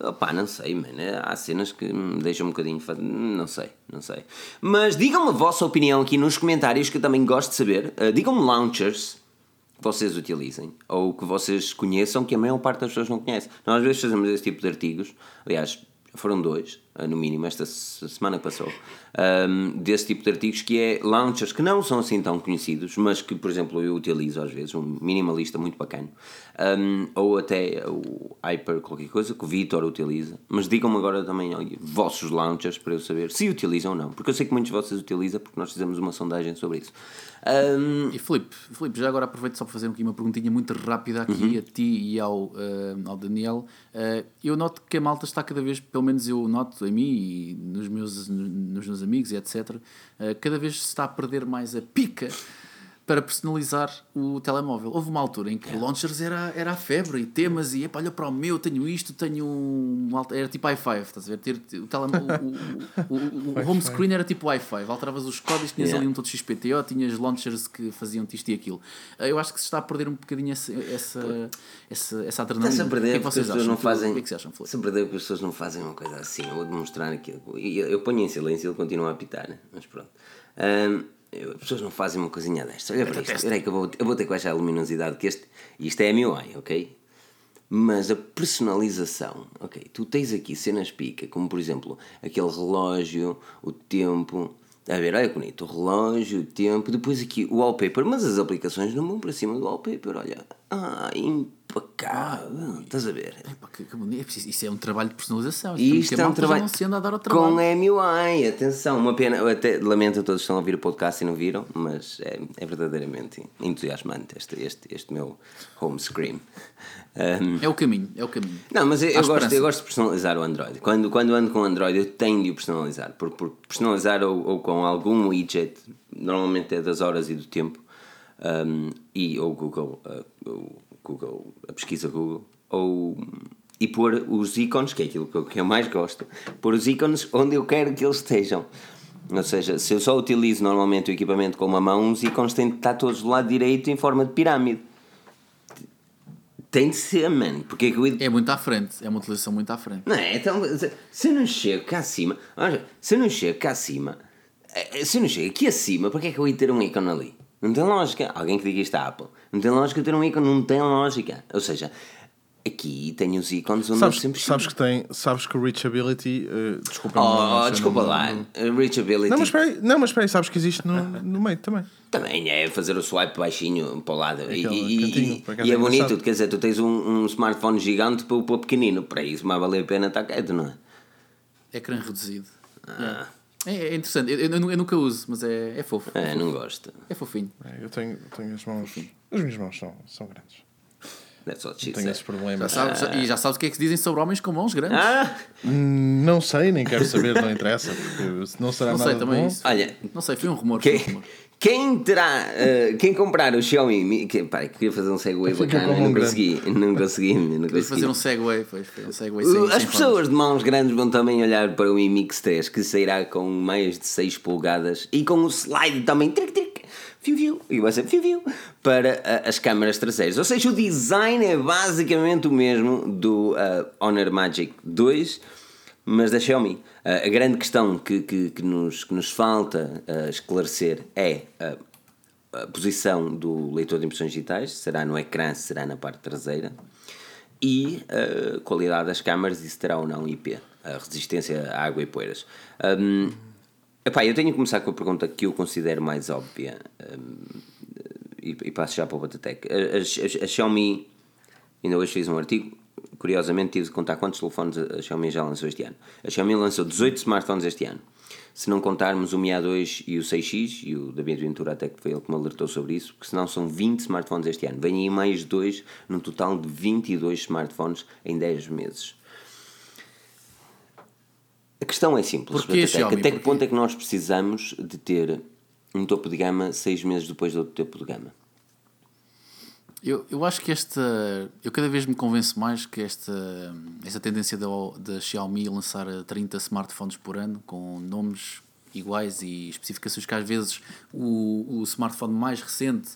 Opá, não sei, mano. Há cenas que me deixam um bocadinho. Não sei, não sei. Mas digam-me a vossa opinião aqui nos comentários, que eu também gosto de saber. Uh, digam-me launchers que vocês utilizem ou que vocês conheçam, que a maior parte das pessoas não conhece. Nós às vezes fazemos esse tipo de artigos. Aliás, foram dois. uh, no mínimo, esta semana que passou, um, desse tipo de artigos que é launchers que não são assim tão conhecidos, mas que, por exemplo, eu utilizo às vezes, um minimalista muito bacana, um, ou até o Hyper qualquer coisa que o Vitor utiliza, mas digam-me agora também olha, vossos launchers para eu saber se utilizam ou não, porque eu sei que muitos de vocês utilizam porque nós fizemos uma sondagem sobre isso. Um... E Filipe, Filipe, já agora aproveito só para fazer aqui uma perguntinha muito rápida aqui uhum. a ti e ao, uh, ao Daniel. Uh, eu noto que a malta está cada vez, pelo menos eu noto em mim e nos meus, nos meus amigos e etc., uh, cada vez se está a perder mais a pica para personalizar o telemóvel. Houve uma altura em que yeah. launchers era, era a febre e temas e olha para o meu, tenho isto, tenho um. Era tipo i5, estás a ver? Ter, o, o, o, o, o *laughs* home screen era tipo i5, alteravas os códigos, tinhas yeah. ali um todo XPTO, tinhas launchers que faziam isto e aquilo. Eu acho que se está a perder um bocadinho essa, essa, essa, essa adrenalina. Está-se a perder o que, é que vocês acham? Não fazem, o que é que vocês acham, Se a perder porque as pessoas não fazem uma coisa assim. Vou demonstrar aquilo. Eu, eu ponho em silêncio e ele continua a apitar, né? mas pronto. Um, as pessoas não fazem uma coisinha desta. Olha para isto. Espera que eu vou, eu vou ter que baixar a luminosidade, que este, isto é a MIUI, ok? Mas a personalização, ok? Tu tens aqui cenas pica, como por exemplo aquele relógio, o tempo. A ver, olha que bonito, o relógio, o tempo, depois aqui o wallpaper, mas as aplicações não vão para cima do wallpaper, olha. Ah, impecável. Estás a ver? É, que, que bonito. É isso é um trabalho de personalização. Isto é um trabalho a dar ao trabalho. com MUI. Atenção, uma pena. Eu até lamento a todos que estão a ouvir o podcast e não viram, mas é, é verdadeiramente entusiasmante este, este, este meu home screen. É o caminho, é o caminho. Não, mas eu, eu gosto, eu gosto de personalizar o Android. Quando, quando ando com o Android, eu tenho de o personalizar. Por, por personalizar ou, ou com algum widget, normalmente é das horas e do tempo, um, e ou Google, uh, Google, a pesquisa Google, ou e pôr os ícones, que é aquilo que eu mais gosto, pôr os ícones onde eu quero que eles estejam. Ou seja, se eu só utilizo normalmente o equipamento com uma mão, os ícones têm de estar todos do lado direito em forma de pirâmide. Tem de ser, mano. Porque é, que eu... é muito à frente, é uma utilização muito à frente. Não é? Então, se eu não chego cá acima, olha, se eu não chego cá acima, eh, se eu não chego aqui acima, para que é que eu ia ter um ícone ali? Não tem lógica. Alguém que diga isto à Apple. Não tem lógica ter um ícone, não tem lógica. Ou seja, aqui tem os ícones onde sabes, sempre sabes que tem Sabes que o Reachability. Uh, desculpa, oh, desculpa lá. No... Reachability. Não mas, espera aí, não, mas espera aí, sabes que existe no, no meio também. Também é fazer o swipe baixinho para o lado. É e, e, e, é, é bonito, quer dizer, tu tens um, um smartphone gigante para o pequenino. Para isso, mais vale a pena estar quieto, não é? Ecrã reduzido. Ah. É. É, é interessante, eu, eu, eu, nunca uso, mas é, é fofo. É, é não gosto. É fofinho. É, eu tenho, tenho as mãos. As minhas mãos são, são grandes. That's what she tenho esse problema. Já sabes, ah. E já sabes o que é que se dizem sobre homens com mãos grandes? Ah. Não sei, nem quero saber, não interessa, porque não será não nada sei, também bom. Isso. Olha, não sei, foi um rumor. Que... Foi um rumor. Quem terá, uh, quem comprar o Xiaomi, que, pá, queria fazer um segue bacana, não consegui, não consegui, não consegui. fazer um segue, pois, foi um segue uh, As pessoas de mãos grandes vão também olhar para o Mi Mix 3, que sairá com mais de 6 polegadas e com o slide também, tric, tric, fiu, fiu, e vai ser fiu, fiu, para uh, as câmaras traseiras. Ou seja, o design é basicamente o mesmo do uh, Honor Magic 2, mas da Xiaomi. A grande questão que, que, que, nos, que nos falta esclarecer é a, a, posição do leitor de impressões digitais, será no ecrã, será na parte traseira, e a qualidade das câmaras, e se terá ou não IP, a resistência à água e poeiras. Um, epá, eu tenho que começar com a pergunta que eu considero mais óbvia, um, e, e, passo já para o Batatec. A, a, a Xiaomi, ainda hoje fiz um artigo, curiosamente tive de contar quantos telefones a Xiaomi já lançou este ano. A Xiaomi lançou 18 smartphones este ano. Se não contarmos o Mi A2 e o 6X, e o David Ventura até que foi ele que me alertou sobre isso, porque senão são 20 smartphones este ano. Vêm aí mais dois, num total de 22 smartphones em 10 meses. A questão é simples, Porquê, Xiaomi, até que ponto é que nós precisamos de ter um topo de gama 6 meses depois do outro topo de gama? Eu, eu acho que esta. Eu cada vez me convenço mais que esta, esta tendência da, da Xiaomi lançar 30 smartphones por ano com nomes iguais e especificações que às vezes o, o smartphone mais recente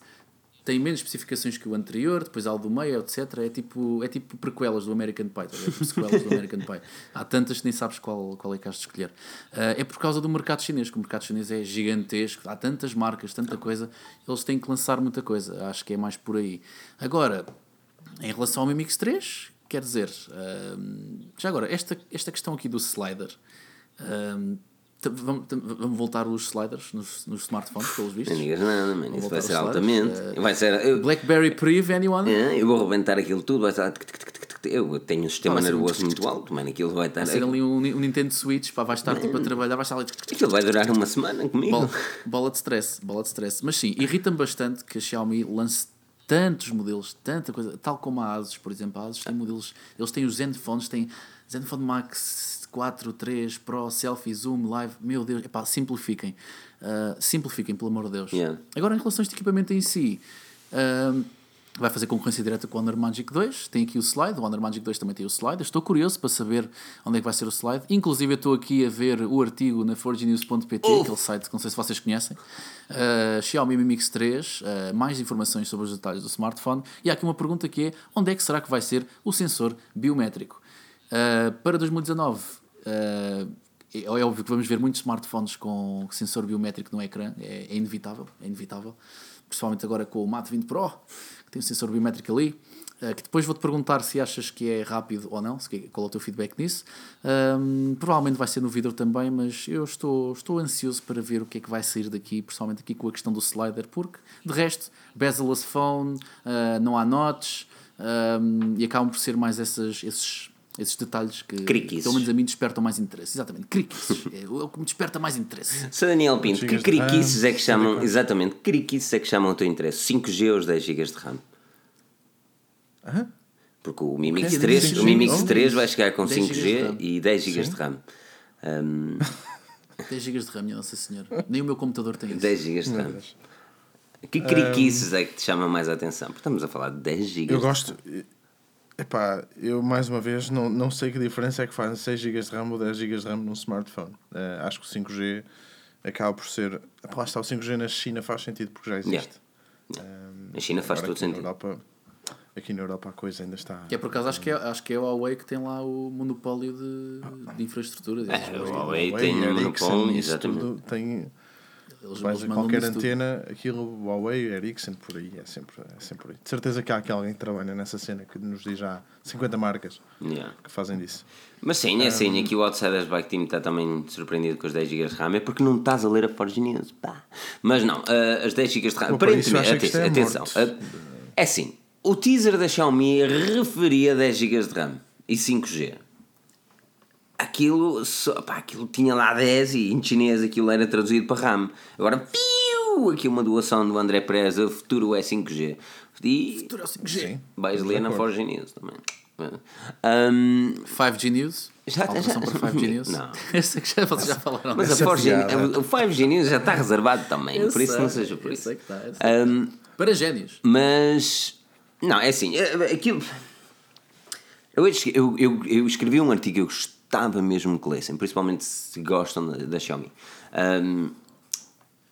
tem menos especificações que o anterior, depois há o do meio, etc. É tipo, é tipo prequelas do American Pie, é tipo sequelas do American Pie. Há tantas que nem sabes qual, qual é que has de escolher. Uh, é por causa do mercado chinês, que o mercado chinês é gigantesco, há tantas marcas, tanta coisa, eles têm que lançar muita coisa. Acho que é mais por aí. Agora, em relação ao Mi Mix 3, quer dizer, uh, já agora, esta, esta questão aqui do slider. Um, Vamos, vamos voltar os sliders nos, nos smartphones, pelos vistos. Não digas nada, mano. Isso vai ser altamente. Uh, vai ser, eu, Blackberry Priv, anyone? É, eu vou arrebentar aquilo tudo. Vai estar. Eu tenho um sistema nervoso muito alto, mano. Aquilo vai estar. Vai ser ali um, um Nintendo Switch, pá, vai estar tipo a trabalhar, vai estar ali. Aquilo vai durar uma semana comigo. Bola, *laughs* bola de stress, bola de stress. Mas sim, irrita-me bastante que a Xiaomi lance tantos modelos, tanta coisa, tal como a Asus, por exemplo. A Asus tem modelos, eles têm os Zenfones, têm Zenfone Max 4, 3, Pro, Selfie, Zoom, Live. Meu Deus, epá, simplifiquem. Uh, simplifiquem, pelo amor de Deus. Yeah. Agora, em relação a este equipamento em si, uh, vai fazer concorrência direta com o Honor Magic 2. Tem aqui o slide, o Honor Magic 2 também tem o slide. estou curioso para saber onde é que vai ser o slide. Inclusive, eu estou aqui a ver o artigo na forgenews.pt, aquele site que não sei se vocês conhecem. Uh, Xiaomi Mi Mix 3, uh, mais informações sobre os detalhes do smartphone. E há aqui uma pergunta que é: onde é que será que vai ser o sensor biométrico? Uh, para 2019, uh, é, é óbvio que vamos ver muitos smartphones com sensor biométrico no ecrã, é, é inevitável, é inevitável. Principalmente agora com o Mate 20 Pro, que tem o sensor biométrico ali. Uh, que depois vou-te perguntar se achas que é rápido ou não, qual é o teu feedback nisso. Um, provavelmente vai ser no vidro também, mas eu estou, estou ansioso para ver o que é que vai sair daqui, principalmente aqui com a questão do slider, porque de resto, bezel-less phone, uh, não há notes, um, e acabam por ser mais essas, esses esses detalhes que Criquices. pelo menos a mim despertam mais interesse. Exatamente, criquices. é, é o que me desperta mais interesse. Sr. Daniel Pinto, que criquices é que chamam, exatamente, que criquices é que chamam o teu interesse? 5G ou os 10 GB de RAM? Hã? Porque o Mi Mix 3, o Mi Mix 3 vai chegar com 5G e 10 GB de RAM. Um... 10 GB de RAM, minha Nossa Senhora. Nem o meu computador tem isso. 10 GB de RAM. Que criquices é que te chama mais a atenção? Porque estamos a falar de 10 GB. Eu gosto. Epá, eu mais uma vez não, não sei que diferença é que faz 6 GB de RAM ou 10 GB de RAM num smartphone. Uh, acho que o 5G acaba por ser. Lá está, o 5G na China faz sentido porque já existe. Yeah. Um, na China faz todo sentido. Europa, aqui na Europa a coisa ainda está. Que é por acaso, acho que é, acho que é o Huawei que tem lá o monopólio de, de infraestrutura. É, o Huawei, tem o monopólio, exatamente. Tem, eles, vais a qualquer antena, tudo. aquilo, Huawei, Ericsson, por aí, é sempre, é sempre por aí. De certeza que há aqui alguém que trabalha nessa cena que nos diz já 50 marcas yeah. que fazem disso. Mas sim, é assim, aqui o Outsiders Bike Team está também surpreendido com os 10 GB de RAM, é porque não estás a ler a Forge News, pá. Mas não, uh, as 10 GB de RAM, aparentemente, atenção, é atenção uh, é assim, o teaser da Xiaomi referia 10 GB de RAM e 5G aquilo, só, pá, aquilo tinha lá 10 e em chinês aquilo era traduzido para RAM. Agora, piu, aqui uma doação do André Preza, futuro é 5G. E futuro é 5G. Sim, vais ler na Forge News também. Um, 5G News? Já, já, para 5G *laughs* News? Não. *laughs* Sei que já, vocês já falaram Mas a Forge, o 5G News já está reservado também, eu por sei, isso não seja por isso. Está, um, para génios. Mas, não, é assim, é, aquilo. Eu, eu, eu, eu escrevi um artigo que eu gostei gostava mesmo que lessem, principalmente se gostam da, Xiaomi. Um,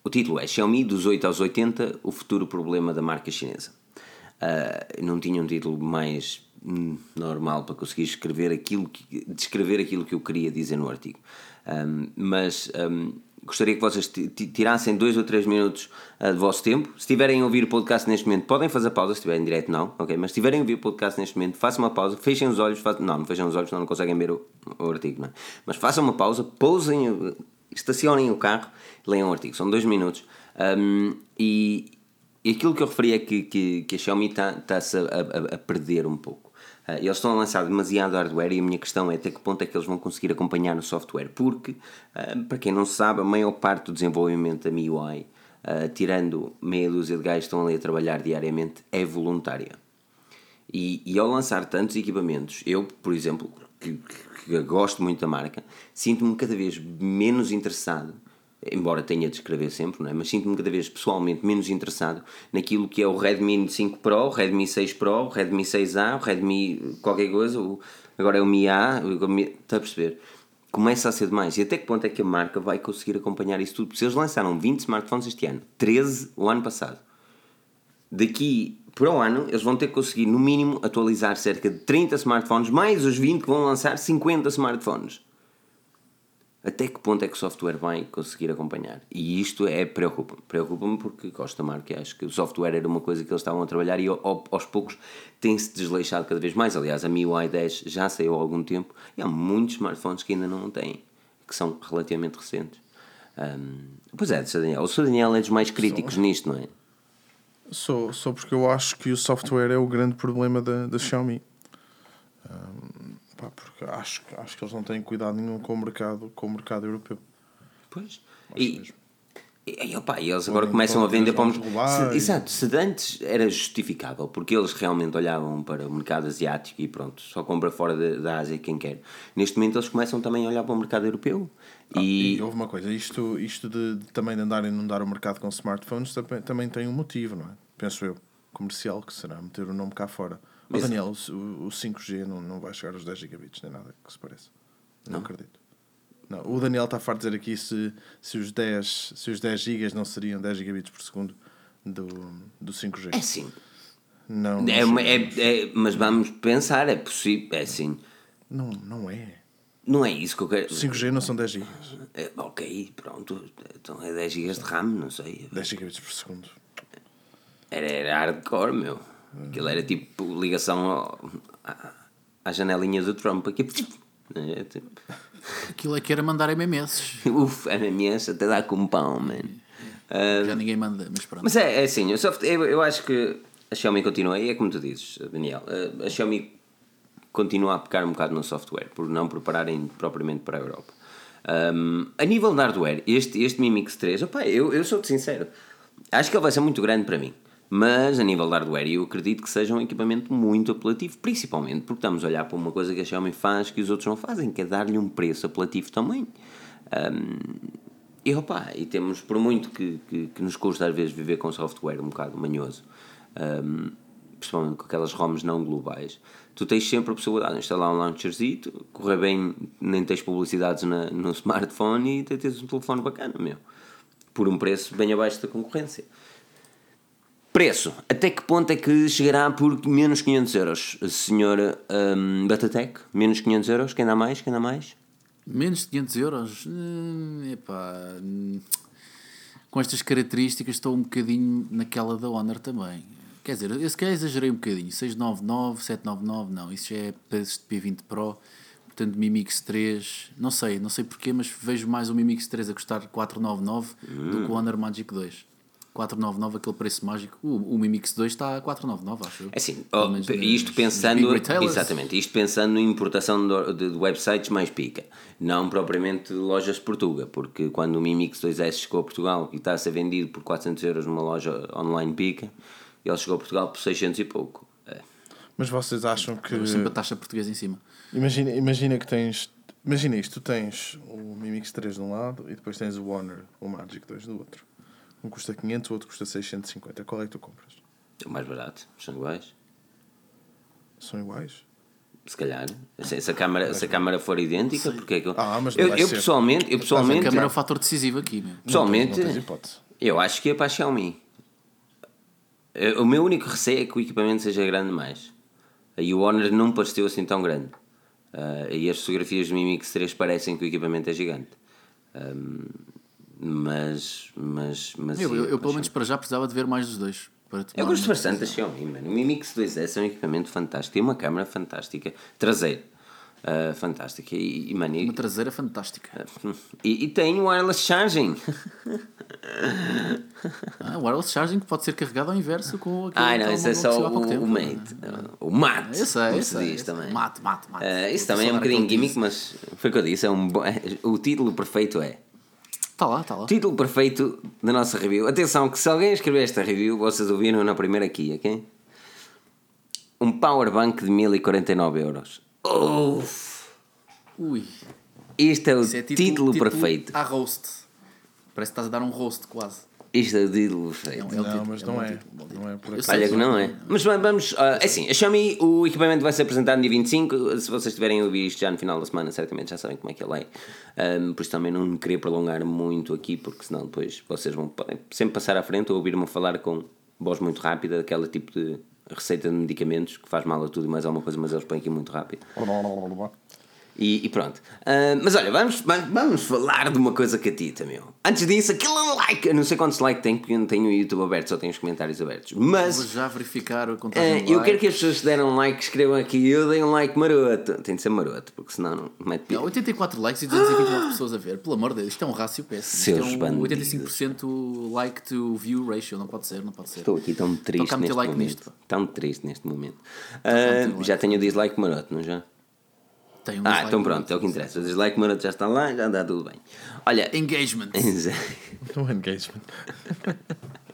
o título é Xiaomi dos 8 aos 80, o futuro problema da marca chinesa. Uh, não tinha um título mais normal para conseguir escrever aquilo que, descrever aquilo que eu queria dizer no artigo. Um, mas um, gostaria que vocês tirassem dois ou três minutos uh, do vosso tempo. Se estiverem a ouvir o podcast neste momento, podem fazer pausa, se estiverem em direto, não, ok? Mas se estiverem a ouvir o podcast neste momento, façam uma pausa, fechem os olhos, façam... não, não fechem os olhos, não conseguem ver o, o artigo, não é? Mas façam uma pausa, pousem, estacionem o carro, leiam o artigo, são dois minutos. Um, e, e aquilo que eu referi é que, que, que a Xiaomi está-se a, a, a perder um pouco. Uh, eles estão a lançar demasiado hardware e a minha questão é até que ponto é que eles vão conseguir acompanhar o software, porque, uh, para quem não sabe, a maior parte do desenvolvimento da MIUI, uh, tirando meia dúzia de gajos que estão ali a trabalhar diariamente, é voluntária. E, e ao lançar tantos equipamentos, eu, por exemplo, que, que, que gosto muito da marca, sinto-me cada vez menos interessado embora tenha de escrever sempre, não é? mas sinto-me cada vez pessoalmente menos interessado naquilo que é o Redmi 5 Pro, o Redmi 6 Pro, o Redmi 6A, o Redmi qualquer coisa, o, agora é o Mi A, está a perceber? Começa a ser demais. E até que ponto é que a marca vai conseguir acompanhar isso tudo? Porque eles lançaram 20 smartphones este ano, 13 o ano passado, daqui para o ano eles vão ter que conseguir, no mínimo, atualizar cerca de 30 smartphones, mais os 20 que vão lançar 50 smartphones até que ponto é que o software vai conseguir acompanhar? E isto é preocupa-me. Preocupa-me porque gosto da marca e acho que o software era uma coisa que eles estavam a trabalhar e aos poucos tem-se desleixado cada vez mais. Aliás, a MIUI 10 já saiu há algum tempo e há muitos smartphones que ainda não têm. que são relativamente recentes. Um, pois é, Sr. Daniel. O Sr. Daniel é dos mais críticos nisto, não é? Sou, sou porque eu acho que o software é o grande problema da, da Xiaomi. Um, pá, porque acho, acho que eles não têm cuidado nenhum com o mercado, com o mercado europeu. Pois. E, e, opa, e eles agora começam a vender para o se, Exato, se antes era justificável, porque eles realmente olhavam para o mercado asiático e pronto, só compra fora da, da Ásia quem quer. Neste momento eles começam também a olhar para o mercado europeu. Ah, e... e... houve uma coisa, isto, isto de, de também de andar a inundar o mercado com smartphones também, também tem um motivo, não é? Penso eu, comercial, que será meter o nome cá fora. Mas, Daniel, o, o 5G não, não vai chegar aos 10 gigabits, nem nada que se pareça. Não, não acredito. Não, o Daniel está farto de dizer aqui se, se, os 10, se os 10 gigas não seriam 10 gigabits por segundo do, do 5G. É sim. Não, não é, é, é, mas vamos pensar, é possível, é sim. Não, não é. Não é isso que eu quero. 5G não são 10 gigas. É, ok, pronto. Então é 10 gigas de RAM, não sei. 10 gigabits por segundo. Era, era hardcore, meu. Aquilo era tipo ligação ao, à, à janelinha do Trump. Aqui. É, tipo... Aquilo é que era mandar MMS. *laughs* Uf, MMS até dá com pão, man. Uh, Já ninguém manda, mas pronto. Mas é, é assim, eu, eu, eu acho que a Xiaomi continua, e é como tu dizes, Daniel, a Xiaomi continua a pecar um bocado no software, por não prepararem propriamente para a Europa. Um, a nível de hardware, este, este Mi Mix 3, opa, eu, eu sou-te sincero, acho que ele vai ser muito grande para mim. Mas a nível de hardware, eu acredito que seja um equipamento muito apelativo, principalmente porque estamos a olhar para uma coisa que a Xiaomi faz que os outros não fazem, que é dar-lhe um preço apelativo também. Um, e opa, e temos, por muito que, que, que, nos custa às vezes viver com software um bocado manhoso, um, principalmente com aquelas ROMs não globais, tu tens sempre a possibilidade de instalar um launcherzito, correr bem, nem tens publicidades na, no *laughs* smartphone e tens um telefone bacana, meu. Por um preço bem abaixo da concorrência. Preço. Até que ponto é que chegará por menos 500 euros? Senhor um, Batatec, menos 500 euros? Quem dá mais? Quem dá mais? Menos de 500 euros? Hum, epá, hum, com estas características estou um bocadinho naquela da Honor também. Quer dizer, eu se calhar exagerei um bocadinho. 699, 799, não. Isso já é preços de P20 Pro. Portanto, Mi Mix 3, não sei, não sei porquê, mas vejo mais o Mi Mix 3 a custar 499 hum. do que o Honor Magic 2. 499, aquele preço mágico. O, o Mi Mix 2 está a 499, acho. É assim, oh, isto pensando. Exatamente, isto pensando em importação de, de, websites mais pica. Não propriamente lojas de Portugal, porque quando o Mi Mix 2S chegou a Portugal e está a ser vendido por 400 euros numa loja online pica, ele chegou a Portugal por 600 e pouco. É. Mas vocês acham que. Sempre a taxa portuguesa em cima. Imagina, imagina que tens. Imagina isto, tu tens o Mi Mix 3 de um lado e depois tens o Honor, o Magic 2 do outro. Um custa 500, o outro custa 650. Qual é que tu compras? O mais barato. São iguais. São iguais? Se calhar. Se a câmara, se a câmara for idêntica, porque é que eu. Ah, mas eu, eu pessoalmente. Eu pessoalmente a câmara é o fator decisivo aqui. Meu. Pessoalmente. Não, não eu acho que é para a Xiaomi. O meu único receio é que o equipamento seja grande demais. E o Honor não pareceu assim tão grande. Uh, e as fotografias do Mi Mix 3 parecem que o equipamento é gigante. Um, mas, mas, mas eu, eu, eu pelo menos para já precisava de ver mais dos dois. eu gosto bastante da Xiaomi, mano. O Mi Mix 2S é um equipamento fantástico. Tem uma câmera fantástica, traseira. Uh, fantástica e, e mano, uma traseira fantástica uh, e, e, tem wireless charging ah, wireless charging que pode ser carregado ao inverso com aquele ah não isso é só o, o mate o mate eu sei, como se diz também mate, mate, mate. Uh, isso também é um bocadinho gimmick mas foi o que eu disse é um, *laughs* o título perfeito é Está lá, está lá. Título perfeito da nossa review. Atenção, que se alguém escrever esta review, vocês ouviram na primeira aqui, ok? Um powerbank de 1049 euros. Uff! Ui! Este é o é título, título, título perfeito. A roast. Parece que estás a dar um roast quase. Isto é o título perfeito. É, é não, mas não, é. não é. por Olha que não é. Mas vamos. Uh, é assim, a Xiaomi, o equipamento vai ser apresentado no dia 25. Se vocês tiverem a ouvir isto já no final da semana, certamente já sabem como é que ele é. Um, por isso também não queria prolongar muito aqui, porque senão depois vocês vão sempre passar à frente ou ouvir-me falar com voz muito rápida, aquele tipo de receita de medicamentos que faz mal a tudo e mais alguma coisa, mas eles põem aqui muito rápido. E, e pronto. Uh, mas olha, vamos, vamos falar de uma coisa catita, meu. Antes disso, aquele like. Eu não sei quantos likes tem, porque eu não tenho o YouTube aberto, só tenho os comentários abertos. Mas. Vou já verificar o Uh, contagem eu quero que as pessoas que deram um like escrevam aqui. Eu dei um like maroto. Tem de ser maroto, porque senão não mete Não, 84 likes e 229 pessoas a ver. Pelo amor de Deus, isto é um rácio péssimo. Seus Isto é um bandidos. 85% like to view ratio. Não pode ser, não pode ser. Estou aqui tão triste meter neste like momento. nisto. Tão triste neste momento. Uh, já tenho o dislike maroto, não já? Tem um Ah, dislike então pronto, é o que interessa. O dislike maroto já está lá, já dá tudo bem. Olha. Engagement. *laughs* No engagement.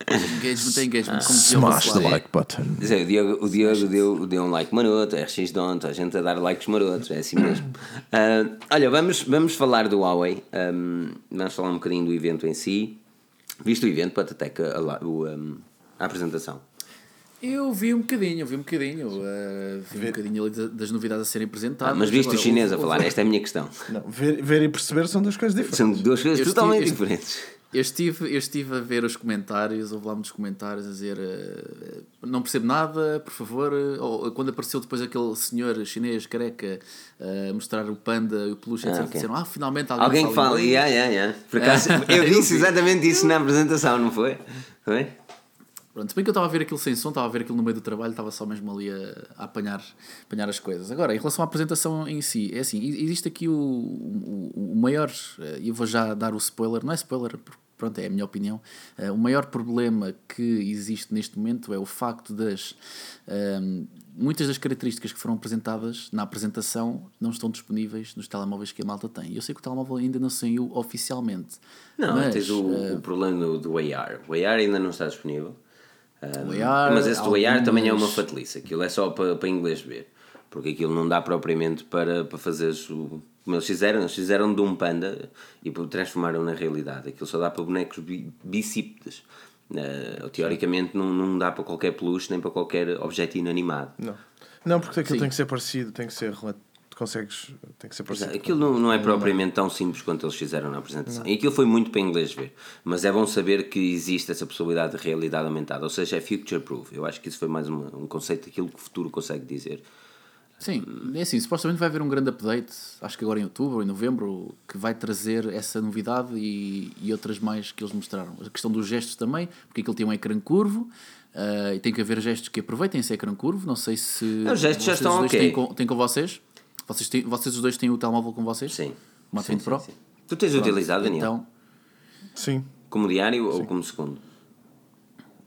Engagement é engagement. Como dizia o Smash the like button. Dizer, o Diogo, o Diogo deu, deu um like maroto, RX Donto, a gente a dar likes marotos, é assim mesmo. *coughs* Ah, olha, vamos, vamos falar do Huawei, um, vamos falar um bocadinho do evento em si. Viste o evento, Patateca, a, la- o, um, a apresentação? Eu vi um bocadinho, vi um bocadinho. uh, vi um bocadinho ali da- das novidades a serem apresentadas. Ah, mas viste o Agora, chinês a falar, houve- esta é a minha questão. Não, ver, ver e perceber são duas coisas diferentes. São duas coisas Eu totalmente estive- diferentes. Eu estive, eu estive a ver os comentários, houve lá muitos comentários a dizer eh, não percebo nada, por favor. eh, Ou quando apareceu depois aquele senhor chinês careca a mostrar o panda e o peluche, etc. ok. Disseram, ah, finalmente alguém, Alguém que fala, inglês." yeah, yeah, yeah. Por acaso, *laughs* eu disse exatamente isso na apresentação, não foi? Foi? Pronto, se bem que eu estava a ver aquilo sem som, estava a ver aquilo no meio do trabalho, estava só mesmo ali a, a apanhar, apanhar as coisas. Agora, em relação à apresentação em si, é assim, existe aqui o, o, o maior, eh, e eu vou já dar o spoiler, não é spoiler, pronto, é a minha opinião, eh, o maior problema que existe neste momento é o facto das ehm, muitas das características que foram apresentadas na apresentação não estão disponíveis nos telemóveis que a malta tem. Eu sei que o telemóvel ainda não saiu oficialmente. Não, mas, tens o, eh, o problema do, do AR. O AR ainda não está disponível. Um, O AR, mas esse do AR também é uma fatalice. Aquilo é só para, para inglês ver. Porque aquilo não dá propriamente para, para fazer o. Como eles fizeram, eles fizeram de um panda e transformaram na realidade. Aquilo só dá para bonecos bi- bicípedes. Uh, teoricamente não, não dá para qualquer peluche nem para qualquer objeto inanimado. Não. Não, porque aquilo Sim. tem que ser parecido, tem que ser. Consegues. Tem que ser parecido. Aquilo não, não é propriamente tão simples quanto eles fizeram na apresentação. E aquilo foi muito para inglês ver. Mas é bom saber que existe essa possibilidade de realidade aumentada. Ou seja, é future proof. Eu acho que isso foi mais uma- um conceito daquilo que o futuro consegue dizer. Sim, é assim, supostamente vai haver um grande update, acho que agora em outubro ou em novembro, que vai trazer essa novidade e, e outras mais que eles mostraram. A questão dos gestos também, porque aquilo tem um ecrã curvo ah, e tem que haver gestos que aproveitem esse ecrã curvo. Não sei se. Os gestos já estão ok. Têm com, têm com vocês? Vocês, têm, vocês os dois têm o telemóvel com vocês? Sim. Moto Sim, 20 sim, Pro? sim. Tu tens utilizado, Daniel? Então, Sim. Como diário ou como segundo?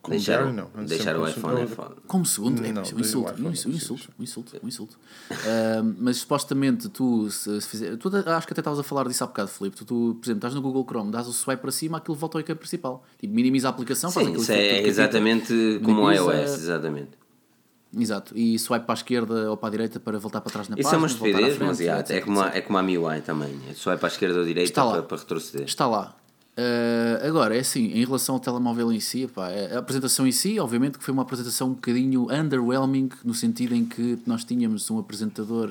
Como deixar diário, não. Antes deixar o iPhone é consumo- foda. Como segundo, é, Não, pá, um insulto, iPhone, um não insulto, um insulto, um insulto, um insulto. Ah, mas supostamente tu, se, se fizer, tu acho que até estavas a falar disso há bocado, Filipe. Tu, tu, por exemplo, estás no Google Chrome, dás o swipe para cima, aquilo volta ao ecrã principal. Tipo, minimiza a aplicação, faz Sim, aquele isso efeito é exatamente como o iOS, exatamente. Exato, e swipe para a esquerda ou para a direita para voltar para trás na Isso é página. uma voltar à estupidez, mas etc, é, como a, é como a MIUI também. É é para a esquerda ou direita para, para retroceder. Está lá. Uh, agora, é assim, em relação ao telemóvel em si, pá, a apresentação em si, obviamente que foi uma apresentação um bocadinho underwhelming, no sentido em que nós tínhamos um apresentador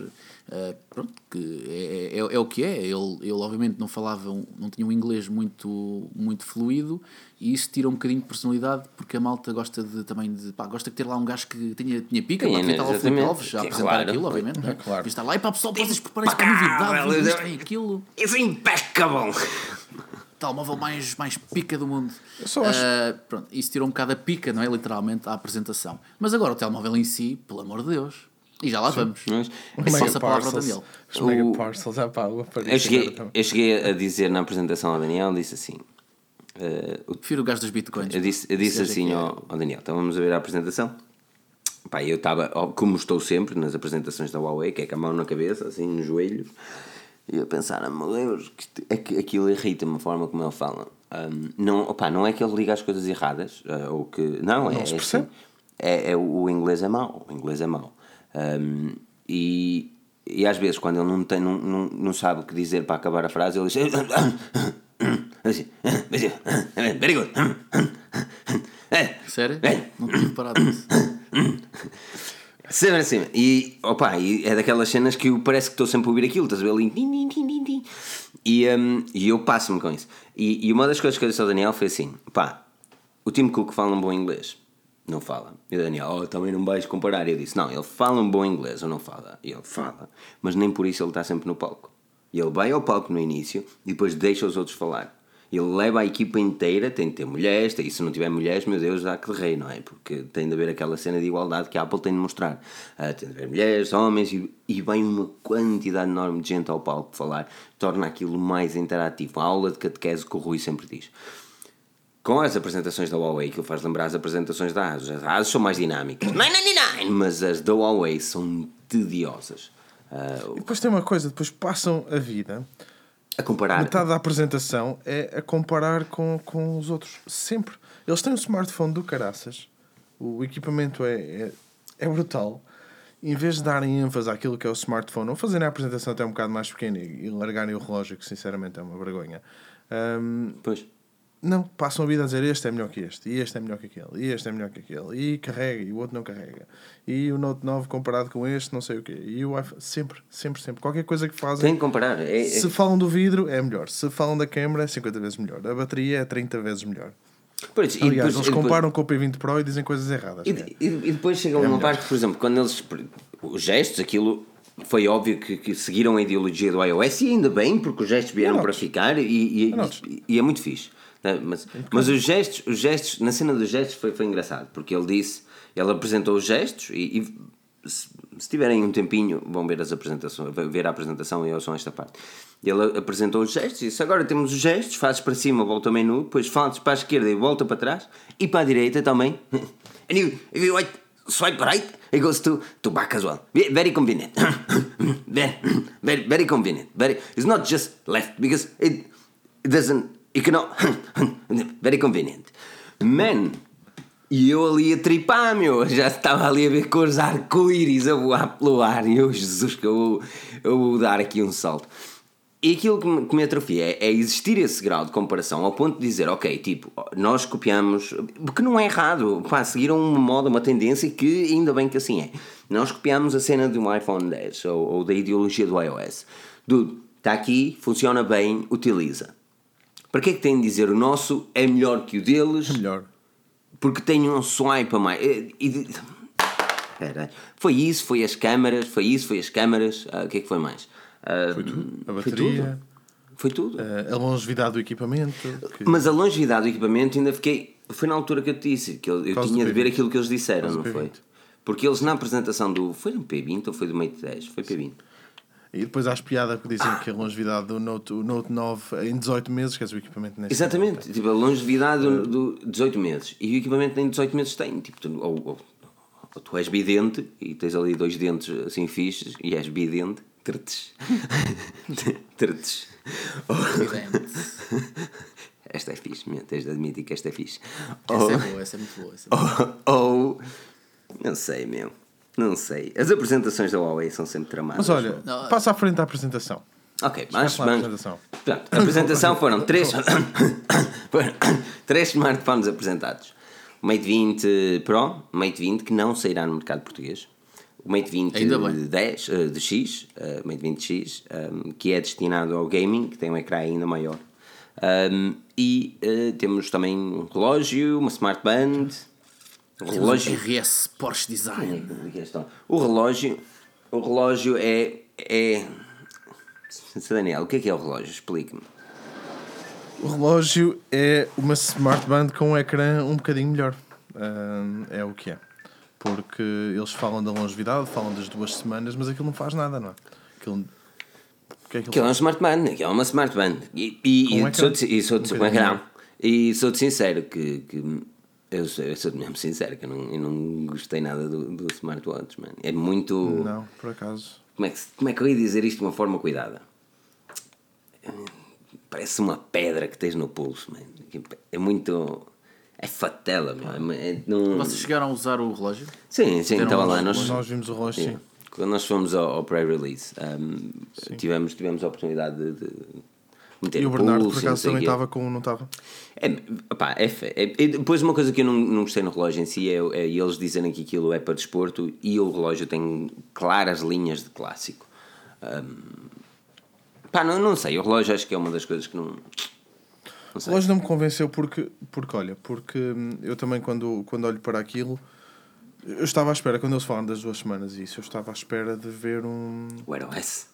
uh, pronto, que é, é, é o que é, ele, ele obviamente não falava, um- não tinha um inglês muito, muito fluido e isso tira um bocadinho de personalidade porque a malta gosta de também de, pá, gosta de ter lá um gajo que tinha, tinha pica, Sim, pá, lá o Filipe. Alves já a apresentar claro. aquilo, obviamente, né? *laughs* claro. Devia estar lá e para pessoal, vocês preparem-se para a novidade, isto é aquilo Isso é impecável! *laughs* telemóvel mais, mais pica do mundo. Eu só acho- Ah, pronto, isso tirou um bocado a pica, não é? Literalmente, à apresentação. Mas agora o telemóvel em si, pelo amor de Deus. E já lá vamos. Mas- É só essa palavra ao Daniel. Os Mega O- Parcels, ah pá, Eu cheguei, também. eu cheguei a dizer na apresentação ao Daniel, disse assim. Eh, o- Prefiro o gajo dos bitcoins. eu disse, eu disse assim é ao, ao Daniel, então vamos a ver a apresentação. Pá, eu estava, como estou sempre nas apresentações da Huawei, que é com a mão na cabeça, assim, no joelho, e eu pensar, ah, meu Deus, que é que aquilo irrita-me a forma como ele fala. Ahm, não, opá, não é que ele diga as coisas erradas, ah, ou que. Não, é, se é, percebe. assim, é, é o inglês é mau, o inglês é mau. Ahm, e, e às vezes, quando ele não, tem, não, não, não sabe o que dizer para acabar a frase, ele diz. Very good. Sério? é. Não tinha reparado nisso. Sempre assim. E, opa, e é daquelas cenas que eu parece que estou sempre a ouvir aquilo, estás a ver ali. E, hum, e eu passo-me com isso. E, e uma das coisas que eu disse ao Daniel foi assim: pá, o Tim Cook fala um bom inglês. Não fala. E o Daniel, oh, também não vais comparar. Eu disse, não, ele fala um bom inglês ou não fala? E ele fala. Mas nem por isso ele está sempre no palco. E ele vai ao palco no início e depois deixa os outros falar. Ele leva a equipa inteira, tem de ter mulheres, e se não tiver mulheres, meu Deus, dá que de rei, não é? Porque tem de haver aquela cena de igualdade que a Apple tem de mostrar. Uh, tem de haver mulheres, homens, e, e vem uma quantidade enorme de gente ao palco falar, torna aquilo mais interativo. A aula de catequese que o Rui sempre diz. Com as apresentações da Huawei, que ele faz lembrar as apresentações da ASUS. As ASUS são mais dinâmicas, 999! mas as da Huawei são tediosas. Uh, e depois tem uma coisa, depois passam a vida a comparar. Metade da apresentação é a comparar com, com os outros. Sempre. Eles têm um smartphone do caraças. O equipamento é, é, é brutal. Em vez de darem ênfase àquilo que é o smartphone, ou fazerem a apresentação até um bocado mais pequena e largarem o relógio, que sinceramente é uma vergonha. Um, pois. Não, passam a vida a dizer este é melhor que este, e este é melhor que aquele, e este é melhor que aquele, e carrega, e o outro não carrega, e o Note 9 comparado com este, não sei o quê, e o iPhone, sempre, sempre, sempre. Qualquer coisa que fazem. Tem que comparar. É, é... Se falam do vidro, é melhor. Se falam da câmera, é 50 vezes melhor. A bateria é 30 vezes melhor. Por isso, Aliás, depois, eles comparam depois... com o P20 Pro e dizem coisas erradas. E, é. e, e depois chega é uma melhor. parte, por exemplo, quando eles. Os gestos, aquilo foi óbvio que, que, seguiram a ideologia do iOS e ainda bem, porque os gestos vieram para ficar e, e, e, e, é muito fixe. Né? Mas, mas os gestos, os gestos, na cena dos gestos foi, foi engraçado, porque ele disse, ele apresentou os gestos e, e se, se, tiverem um tempinho vão ver as apresentações, ver a apresentação e ouçam esta parte. Ele apresentou os gestos e disse, agora temos os gestos, fazes para cima, volta ao menu, depois fazes para a esquerda e volta para trás, e para a direita também. *laughs* And you, if you swipe right, it goes to, to back as well. Very convenient. *coughs* very, *coughs* very, very convenient. Very, it's not just left, because it, it doesn't You *laughs* cannot. Very convenient. Man! E eu ali a tripar, meu. Já estava ali a ver cores arco-íris a voar pelo ar. E eu, Jesus, que eu vou, eu vou dar aqui um salto. E aquilo que me, que me atrofia é, é, existir esse grau de comparação ao ponto de dizer, ok, tipo, nós copiamos, porque não é errado, pá, seguiram uma moda, uma tendência que ainda bem que assim é. Nós copiamos a cena de um iPhone 10 ou, ou da ideologia do iOS. Dude, está aqui, funciona bem, utiliza. Para que é que têm de dizer o nosso é melhor que o deles? É melhor. Porque tem um swipe a mais. E, e, foi isso, foi as câmaras, foi isso, foi as câmaras. Uh, o que é que foi mais? Uh, foi tudo. A bateria. Foi tudo. Uh, a longevidade do equipamento. Que... Mas a longevidade do equipamento ainda fiquei. Foi na altura que eu te disse, que eu, eu tinha de ver aquilo que eles disseram, não foi? Porque eles na apresentação do. Foi no P20 ou foi do Mate 10? Foi P20. E depois há as piadas que dizem que a longevidade do Note, o Note 9 em 18 meses, que é o equipamento nesse Exatamente, tipo, a longevidade do, do 18 meses. E o equipamento nem 18 meses tem. Tipo, tu, ou, ou, ou, tu és bidente e tens ali dois dentes assim fixes e és bidente. Tretes. *laughs* Tretes. Esta é fixe, meu. tens de admitir que esta é fixe. Essa é boa, essa é muito boa. É *laughs* ou, ou, não sei, meu. Não sei. As apresentações da Huawei são sempre tramadas. Mas olha, não. passa à frente da apresentação. Ok, mas vamos. Apresentação. Portanto, a apresentação foram *laughs* três, *coughs* três smartphones apresentados. O Mate 20 Pro, o Mate 20 que não sairá no mercado português. O Mate 20 de 10, eh, de X, uh, Mate 20X, um, que é destinado ao gaming, que tem um ecrã ainda maior. Um, e uh, temos também um relógio, uma smartband o relógio. RS Porsche Design. O relógio, o relógio é. é... Daniel, o que é que é o relógio? Explique-me. O relógio é uma smartband com um ecrã um bocadinho melhor. Uh, é o que é. Porque eles falam da longevidade, falam das duas semanas, mas aquilo não faz nada, não é? Aquilo, que é aquilo é uma smartband, aquilo é uma smartband. E, e, e, sou, e, sou, um e sou-te sincero que, que eu sou, eu sou mesmo sincero, que eu não, eu não gostei nada do, do smartwatch, mano. É muito. Não, por acaso. Como é, que, como é que eu ia dizer isto de uma forma cuidada? Parece uma pedra que tens no pulso, mano. É muito. É fatela, meu. É, não... Vocês chegaram a usar o relógio? Sim, sim, estava lá. Nós, nós vimos o relógio, sim. sim. Quando nós fomos ao, ao pré-release, um, tivemos, tivemos a oportunidade de, de meter E o Bernardo, pulso, por acaso, também estava com. Não estava? É, pá, é, é, é, depois, uma coisa que eu não, não gostei no relógio em si é, é eles dizerem que aquilo é para desporto e o relógio tem claras linhas de clássico. Um, pá, não, não sei. O relógio acho que é uma das coisas que não. Não o relógio não me convenceu porque, porque olha, porque hum, eu também quando, quando olho para aquilo, eu estava à espera, quando eles falam das duas semanas isso, eu estava à espera de ver um. O Aero S.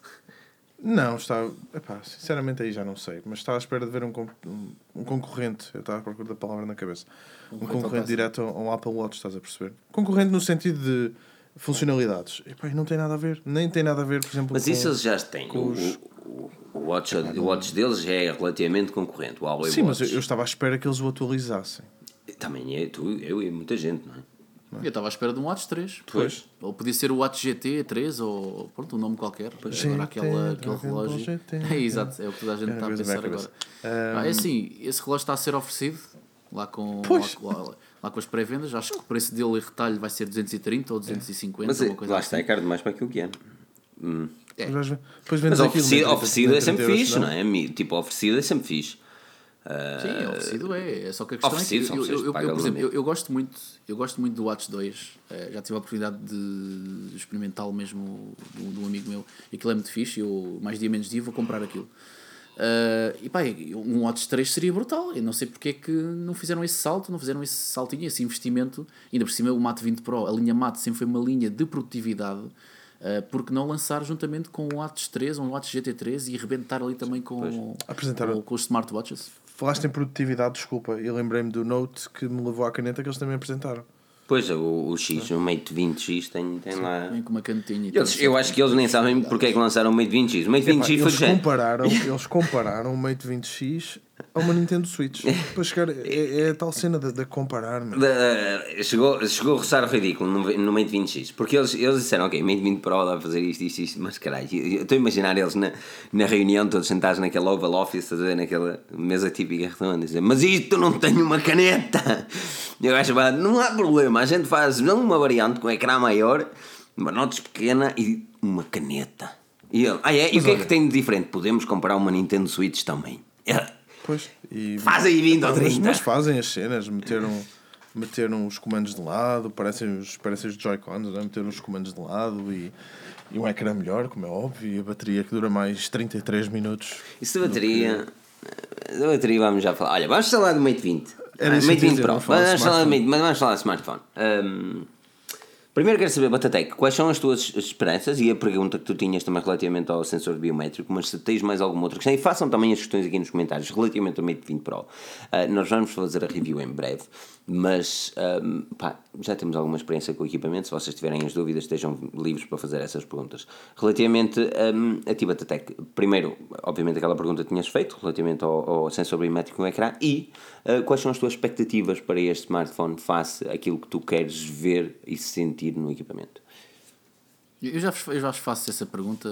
Não, estava. Epá, sinceramente aí já não sei, mas estava à espera de ver um, um, um concorrente. Eu estava a procurar da palavra na cabeça. Um, um concorrente direto ao, ao Apple Watch, estás a perceber? Concorrente no sentido de funcionalidades. Epá, não tem nada a ver. Nem tem nada a ver, por exemplo, Mas isso eles já têm. O, os... o, o, Watch, o Watch deles é relativamente concorrente. O Huawei Sim, Watch. mas eu, eu estava à espera que eles o atualizassem. Também é, tu, eu e muita gente, não é? Eu estava à espera de um Watch 3. Pois. Ou podia ser o Watch GT 3 ou pronto, um nome qualquer. Pois. Agora aquele, aquele relógio. É, *laughs* exato, é o que toda a gente é, está a pensar agora. Um... Ah, é assim, esse relógio está a ser oferecido lá com, lá, lá, lá, com as pré-vendas. Acho que o preço dele em retalho vai ser 230 ou 250. Mas uma coisa lá assim. está, é caro demais para aquilo que é. Hum. é. Mas, mas oferecido, oferecido é sempre fixe, não é? Tipo, oferecido é sempre fixe. Uh, Sim, oferecido é. é. Só que a questão é que eu, eu, eu, por exemplo, eu, eu, gosto muito, eu gosto muito do Watch 2. Uh, já tive a oportunidade de experimentá-lo mesmo de um amigo meu. E aquilo é muito fixe. Eu, mais dia menos dia, vou comprar aquilo. Uh, e pá, um Watch 3 seria brutal. Eu não sei porque é que não fizeram esse salto, não fizeram esse saltinho, esse investimento. Ainda por cima, o Mate 20 Pro, a linha Mate sempre foi uma linha de produtividade. Uh, porque não lançar juntamente com o Watch 3 ou um Watch GT3 e arrebentar ali também com, com, com os smartwatches? Falaste em produtividade, desculpa, e lembrei-me do Note que me levou à caneta que eles também apresentaram. Pois, o, o X, o Mate 20X tem, tem lá. Vem com uma canetinha. Eles, eu acho que eles nem sabem porque é que lançaram o Mate 20X. O Mate 20X foi eles compararam, *laughs* eles compararam o Mate 20X a uma Nintendo Switch. Para chegar, é, é a tal cena de, de comparar. De, chegou, chegou a roçar o ridículo no, no Mate 20X. Porque eles, eles disseram, ok, Mate 20 Pro dá a fazer isto, isto, isto. Mas caralho, eu estou a imaginar eles na, na reunião, todos sentados naquela Oval Office, naquela mesa típica redonda, dizer, mas isto não tem uma caneta. E eu acho, não há problema, a gente faz não uma variante com ecrã maior, uma notas pequena e uma caneta. E ele, ah é? E o que é que tem de diferente? Podemos comprar uma Nintendo Switch também. Pois. E, Faz aí 20 ou 30. Mas, mas fazem as cenas, meteram, meteram os comandos de lado, parecem os, parecem os Joy-Cons, né? meteram os comandos de lado e, e um ecrã melhor, como é óbvio, e a bateria que dura mais 33 minutos. Isso da bateria. Da bateria vamos já falar. Olha, vamos falar do Mate 20. Era ah, Mate 20 Pro. Vamos falar, vamos falar de smartphone. Um, Primeiro quero saber, Batatec, quais são as tuas esperanças e a pergunta que tu tinhas também relativamente ao sensor biométrico, mas se tens mais alguma outra questão, e façam também as questões aqui nos comentários relativamente ao Mate 20 Pro. Uh, nós vamos fazer a review em breve, mas um, pá, já temos alguma experiência com o equipamento. Se vocês tiverem as dúvidas, estejam livres para fazer essas perguntas. Relativamente um, a ti, Batatec, primeiro, obviamente, aquela pergunta que tinhas feito relativamente ao, ao sensor biométrico no ecrã e quais são as tuas expectativas para este smartphone face àquilo que tu queres ver e sentir no equipamento? Eu já, eu já faço essa pergunta.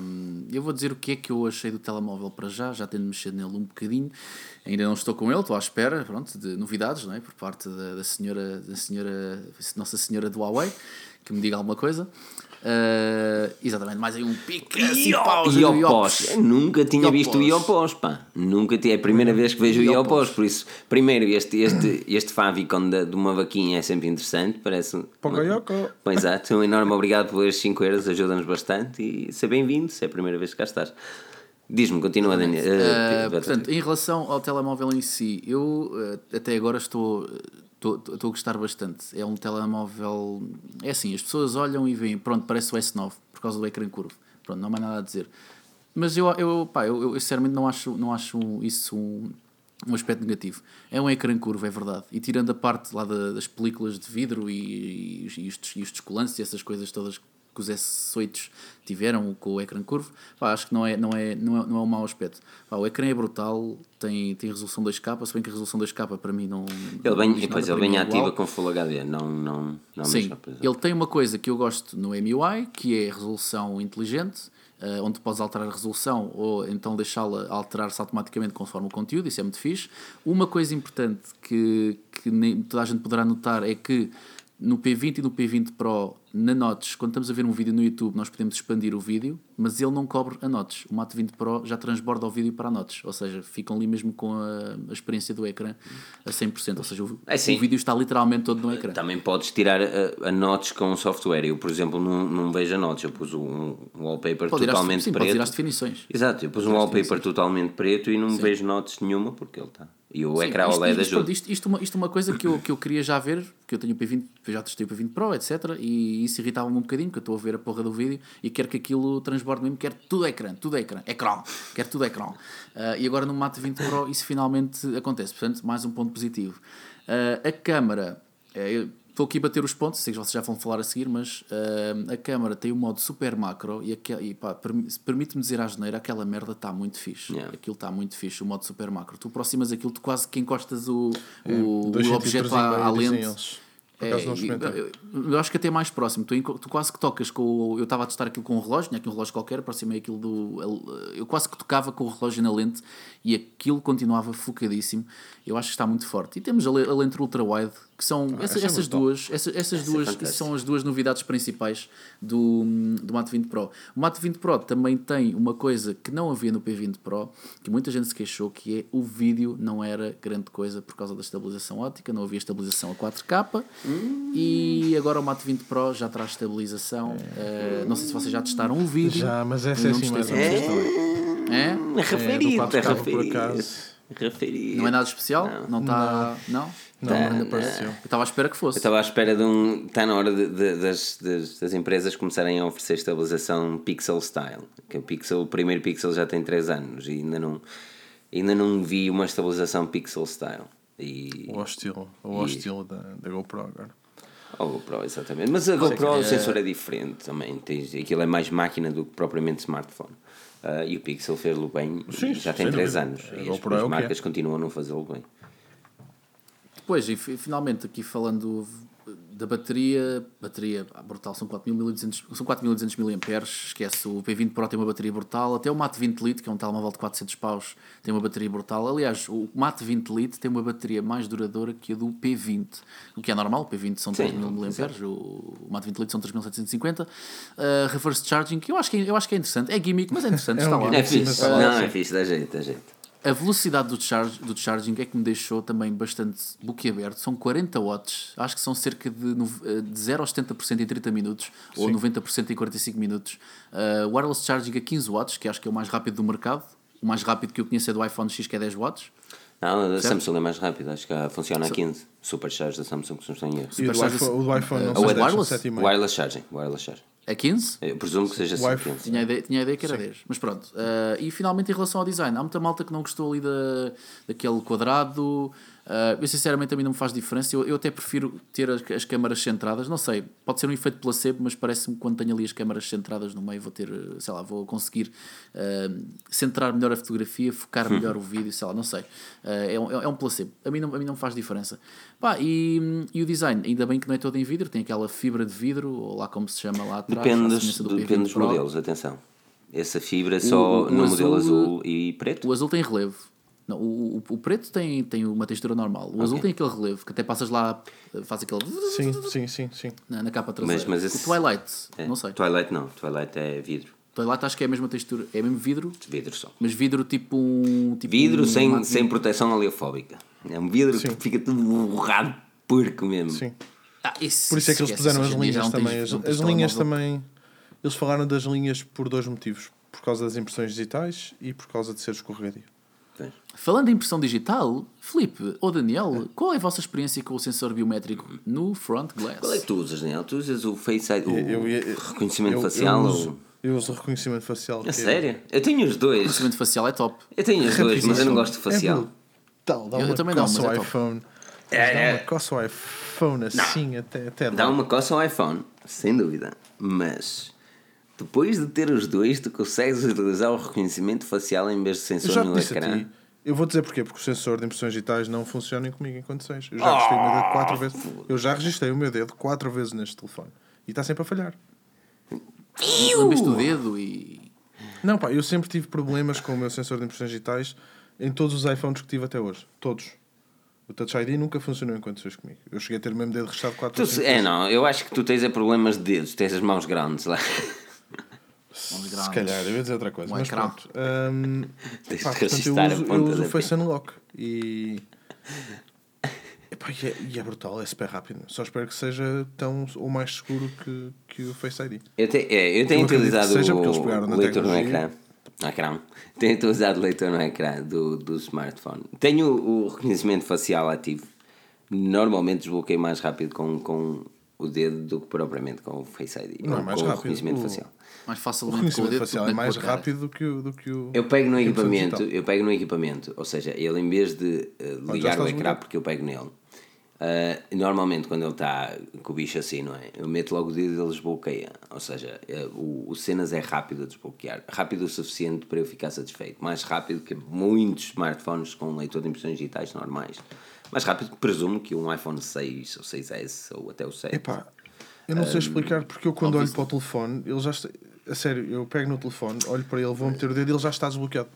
Um, eu vou dizer o que é que eu achei do telemóvel para já, já tendo mexido nele um bocadinho. Ainda não estou com ele, estou à espera pronto, de novidades não é? por parte da, da, senhora, da senhora, Nossa Senhora do Huawei, que me diga alguma coisa. Uh, exatamente, mais aí um pique assim, Iopos. Nunca tinha Iopos. visto o Iopos, pá. Nunca tinha, é a primeira vez que vejo o Iopos, por isso, primeiro, este, este, este favicon de, de uma vaquinha é sempre interessante, parece. Pocoyoco. Pois exato, um enorme obrigado por estes 5 euros, ajuda-nos bastante e seja bem-vindo, se é a primeira vez que cá estás. Diz-me, continua, Daniel. Uh, uh, portanto, em relação ao telemóvel em si, eu até agora estou Estou a gostar bastante. É um telemóvel. É assim, as pessoas olham e veem, pronto, parece o S9 por causa do ecrã curvo. Pronto, não há mais nada a dizer. Mas eu, eu, pá, eu, eu sinceramente não acho, não acho isso um, um aspecto negativo. É um ecrã curvo, é verdade. E tirando a parte lá da, das películas de vidro e, e, e, os, e descolantes e essas coisas todas os S8 tiveram com o ecrã curvo, pá, acho que não é, não, é, não, é, não é um mau aspecto. Pá, o ecrã é brutal, tem, tem resolução 2K, se bem que a resolução 2K para mim não. Ele vem, depois ele vem é ativa com Full HD, não, não, não Sim, ele tem uma coisa que eu gosto no MUI, que é resolução inteligente. Uh, onde podes alterar a resolução ou então deixá-la alterar-se automaticamente conforme o conteúdo, isso é muito fixe. Uma coisa importante que, que nem toda a gente poderá notar é que no P20 e no P20 Pro, na Notch, quando estamos a ver um vídeo no YouTube, nós podemos expandir o vídeo, mas ele não cobre a Notch. O Mate 20 Pro já transborda o vídeo para a Notch, ou seja, ficam ali mesmo com a, a experiência do ecrã a 100%, ou seja, o, É sim. o vídeo está literalmente todo no ecrã. Também podes tirar a, a notch com o software. Eu, por exemplo, não, não vejo a notch. Eu pus um, um wallpaper Pode às, totalmente sim, pode ir preto. às definições. Exato, eu pus um wallpaper totalmente preto e não vejo notes nenhuma porque ele está. E o ecrã isto, OLED isto, ajuda. isto, isto, uma, isto é uma coisa que eu, que eu queria já ver, que eu tenho o P20, eu já testei o P20 Pro, etc. E isso irritava-me um bocadinho, porque eu estou a ver a porra do vídeo e quero que aquilo transborde mesmo, quero tudo ecrã, tudo ecrã, ecrã, quero tudo ecrã. Ah, e agora no Mate 20 Pro isso finalmente acontece, portanto, mais um ponto positivo. Ah, a câmara, eh, estou aqui a bater os pontos, sei que vocês já vão falar a seguir, mas ah, a câmara tem o modo super macro e, e permite-me dizer à geneira, aquela merda está muito fixe. Yeah. Aquilo está muito fixe, o modo super macro. Tu aproximas aquilo, tu quase que encostas o, É, o, objeto à, à lente. Por É, acaso não e- experimentei. eu, eu acho que até mais próximo. Tu, tu quase que tocas com o. Eu estava a testar aquilo com um relógio, tinha aqui um relógio qualquer, aproximei aquilo do. Eu quase que tocava com o relógio na lente e aquilo continuava focadíssimo. Eu acho que está muito forte. E temos a, a lente ultra-wide, que são essa é essas muito top. duas, essa- essas duas fantástico. são as duas novidades principais do, do Mate 20 Pro. O Mate 20 Pro também tem uma coisa que não havia no P20 Pro, que muita gente se queixou, que é o vídeo não era grande coisa por causa da estabilização óptica, não havia estabilização a 4K e agora o Mate 20 Pro já traz estabilização. Eh, não sei se vocês já testaram o vídeo. Já, mas essa é assim mais ou testei. menos. É? Referida, É, do 4K por referida. acaso. Referida. Não é nada especial? Não está. Não? Não, Tá, ainda não. apareceu. Eu estava à espera que fosse. Eu estava à espera de um. Está na hora de- de- das, das, das empresas começarem a oferecer estabilização Pixel Style. Que o, Pixel, o primeiro Pixel já tem 3 anos e ainda não, ainda não vi uma estabilização Pixel Style. E, Ou ao estilo, ou ao estilo da, da GoPro agora. A GoPro, exatamente. Mas a GoPro, o sensor é diferente também. Aquilo é mais máquina do que propriamente smartphone. Ah, e o Pixel fez-lo bem Sim, já tem sem 3 dúvida. anos. A E as, é as que é. marcas continuam a não fazê-lo bem. Depois, e fi- finalmente, aqui falando da bateria, bateria brutal, são 4.200 são 4.200 mAh, esquece, o P20 Pro tem uma bateria brutal, até o Mate 20 Lite, que é um telemóvel de 400 paus, tem uma bateria brutal. Aliás, o Mate 20 Lite tem uma bateria mais duradoura que a do P20, o que é normal, o P20 são 3.000 mAh, o Mate 20 Lite são 3.750. Uh, reverse charging, que eu acho que, é- eu acho que é interessante, é gimmick, mas é interessante, É está um lá. É fixe. Não, é fixe, dá jeito, dá jeito. A velocidade do, charge, do charging é que me deixou também bastante boquiaberto. São 40 watts, acho que são cerca de, eh, de 0 a 70% em 30 minutos ou 90% em 45 minutos. Uh, wireless charging a 15 watts, que acho que é o mais rápido do mercado. O mais rápido que eu conheço é do iPhone X, que é 10 watts. Não, a Certo? Samsung é mais rápida, acho que ah, funciona a 15. Supercharge da Samsung, se não estou em erro. E o do iPhone, o do iPhone não Uh, sei se wireless? são 7,5. Wireless charging, wireless charging. É 15? Eu presumo que seja assim, Wi-Fi. 15. Tinha a ideia, tinha a ideia que era 10. Mas pronto. Uh, e finalmente em relação ao design, há muita malta que não gostou ali da, daquele quadrado. Uh, eu sinceramente a mim não me faz diferença. Eu, eu até prefiro ter as, as câmaras centradas. Não sei, pode ser um efeito placebo, mas parece-me que quando tenho ali as câmaras centradas no meio vou ter, uh, sei lá, vou conseguir uh, centrar melhor a fotografia, focar *laughs* melhor o vídeo, sei lá, não sei. Uh, é, um, é um placebo. A mim não, a mim não faz diferença. Pá, e, e o design, ainda bem que não é todo em vidro, tem aquela fibra de vidro, ou lá como se chama lá atrás. Depende, dos, do depende P20 dos modelos, atenção. Essa fibra só o- no modelo azul- azul e preto? O azul tem relevo. Não, o, o, o preto tem, tem uma textura normal. O azul tem aquele relevo que até passas lá, faz aquele Sim, sim, sim, sim. na, na capa traseira. Mas- mas esse- O Twilight, É. não sei. Twilight não, Twilight é vidro. Twilight acho que é a mesma textura, é mesmo vidro, Vidro só. mas vidro tipo um. Tipo Vidro um sem, sem proteção oleofóbica. É um vidro Sim. que fica tudo borrado, porco mesmo. sim. Ah, isso, Por isso é que eles puseram as linhas não tens- também. As, as linhas também. Eles falaram das linhas por dois motivos. Por causa das impressões digitais e por causa de ser escorregadio. Falando em impressão digital, Filipe ou Daniel, qual é a vossa experiência com o sensor biométrico no front glass? Qual é que tu usas, Daniel? Tu usas o Face ID, o Eu- eu- reconhecimento eu- facial? Eu uso, eu uso reconhecimento facial. A que é- sério? Eu tenho os O dois. reconhecimento facial é top. Eu tenho os dois, mas eu não gosto de É facial. brutal, dá Eu- eu uma também não, mas é top. iPhone. É, Dá é. uma coça ao iPhone assim, até, até Dá uma coça ao iPhone, sem dúvida. Mas depois de ter os dois, tu consegues utilizar o reconhecimento facial em vez de Eu sensor já te no ecrã. Eu vou dizer porquê, porque o sensor de impressões digitais não funciona comigo enquanto seis. Eu já registrei o meu dedo quatro vezes. Eu já registrei o meu dedo quatro vezes neste telefone. E está sempre a falhar. Lambeste o dedo e. Não, pá, eu sempre tive problemas com o meu sensor de impressões digitais em todos os iPhones que tive até hoje. Todos. O Touch ID nunca funcionou em condições comigo. Eu cheguei a ter o mesmo dedo restado 4 tu, É, não, eu acho que tu tens é problemas de dedos, tens as mãos grandes lá. Se calhar, eu ia dizer outra coisa. Um mas pronto. *laughs* Um, pá, portanto, eu uso, eu uso o Face Unlock e. Epá, e, é, e é brutal, é super rápido. Só espero que seja tão ou mais seguro que, que o Face ID. Eu, te, é, eu tenho eu utilizado seja, o leitor no ecrã. ecrã. Tenho utilizado o leitor no ecrã do, do smartphone. Tenho o reconhecimento facial ativo. Normalmente desbloqueio mais rápido com, com o dedo do que propriamente com o Face ID. Não, é mais com rápido. o reconhecimento o... facial mais facilmente o reconhecimento facial é mais rápido do que o, do que o eu pego no equipamento eu pego no equipamento ou seja ele em vez de uh, ligar o ecrã porque eu pego nele uh, normalmente quando ele está com o bicho assim não é? Eu meto logo o dedo e ele desbloqueia. Ou seja uh, o, o cenas é rápido a desbloquear rápido o suficiente para eu ficar satisfeito. Mais rápido que muitos smartphones com leitor de impressões digitais normais. Mais rápido presumo que um iPhone 6 ou 6S ou até o 7 Epá, eu não sei explicar porque eu quando olho para o telefone ele já está a sério, eu pego no telefone, olho para ele, vou meter o dedo e ele já está desbloqueado.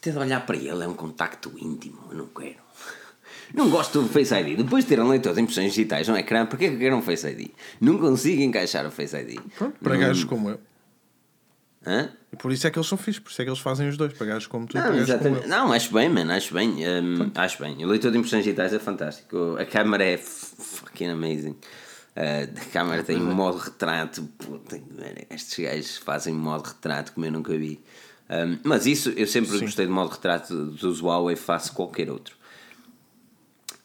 Ter de olhar para ele é um contacto íntimo, eu não quero. *laughs* Não gosto do Face ID. Depois de ter um leitor de impressões digitais no ecrã, para que que eu quero um Face ID? Não consigo encaixar o Face ID. Pronto, para não... gajos como eu. Hã? E por isso é que eles são fixos, por isso é que eles fazem os dois, para gajos como tu não, exatamente. Não, acho bem, mano, acho bem. Um, acho bem. O leitor de impressões digitais é fantástico. A câmera é fucking amazing. Uh, a câmera tem um modo retrato. Puta, estes gajos fazem modo retrato como eu nunca vi. Um, mas isso eu sempre Sim. gostei de modo retrato dos Huawei face qualquer outro.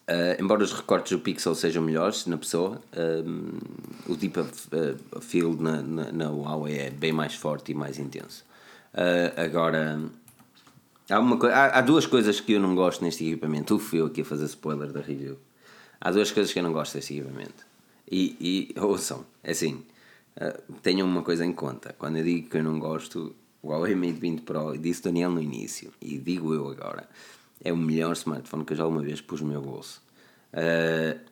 Uh, embora os recortes do pixel sejam melhores na pessoa, um, o deep uh, field na, na, na, Huawei é bem mais forte e mais intenso. Uh, agora, há, uma há, há, duas coisas que eu não gosto neste equipamento. Uf, eu aqui a fazer spoiler da review. Há duas coisas que eu não gosto deste equipamento. E, e ouçam, é assim, uh, tenham uma coisa em conta. Quando eu digo que eu não gosto, o Huawei Mate 20 Pro, disse Daniel no início, e digo eu agora, é o melhor smartphone que eu já uma vez pus no meu bolso. Uh,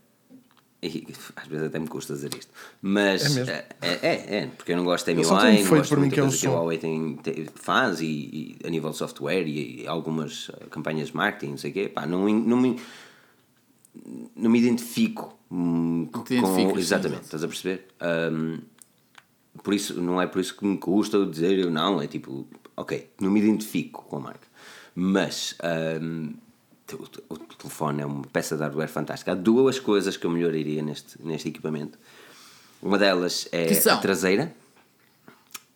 e às vezes até me custa dizer isto, mas é, é, é, é, porque eu não gosto de MIUI, não gosto de muita que coisa que o Huawei tem, tem, faz e, e, a nível de software e, e algumas campanhas de marketing, não sei o quê, pá, não, não me não me identifico hum, com. exatamente, estás a perceber? Um, por isso, não é por isso que me custa dizer eu não, é tipo, ok, não me identifico com a marca. Mas um, o, o, telefone é uma peça de hardware fantástica. Há duas coisas que eu melhoraria neste, neste equipamento. Uma delas é a traseira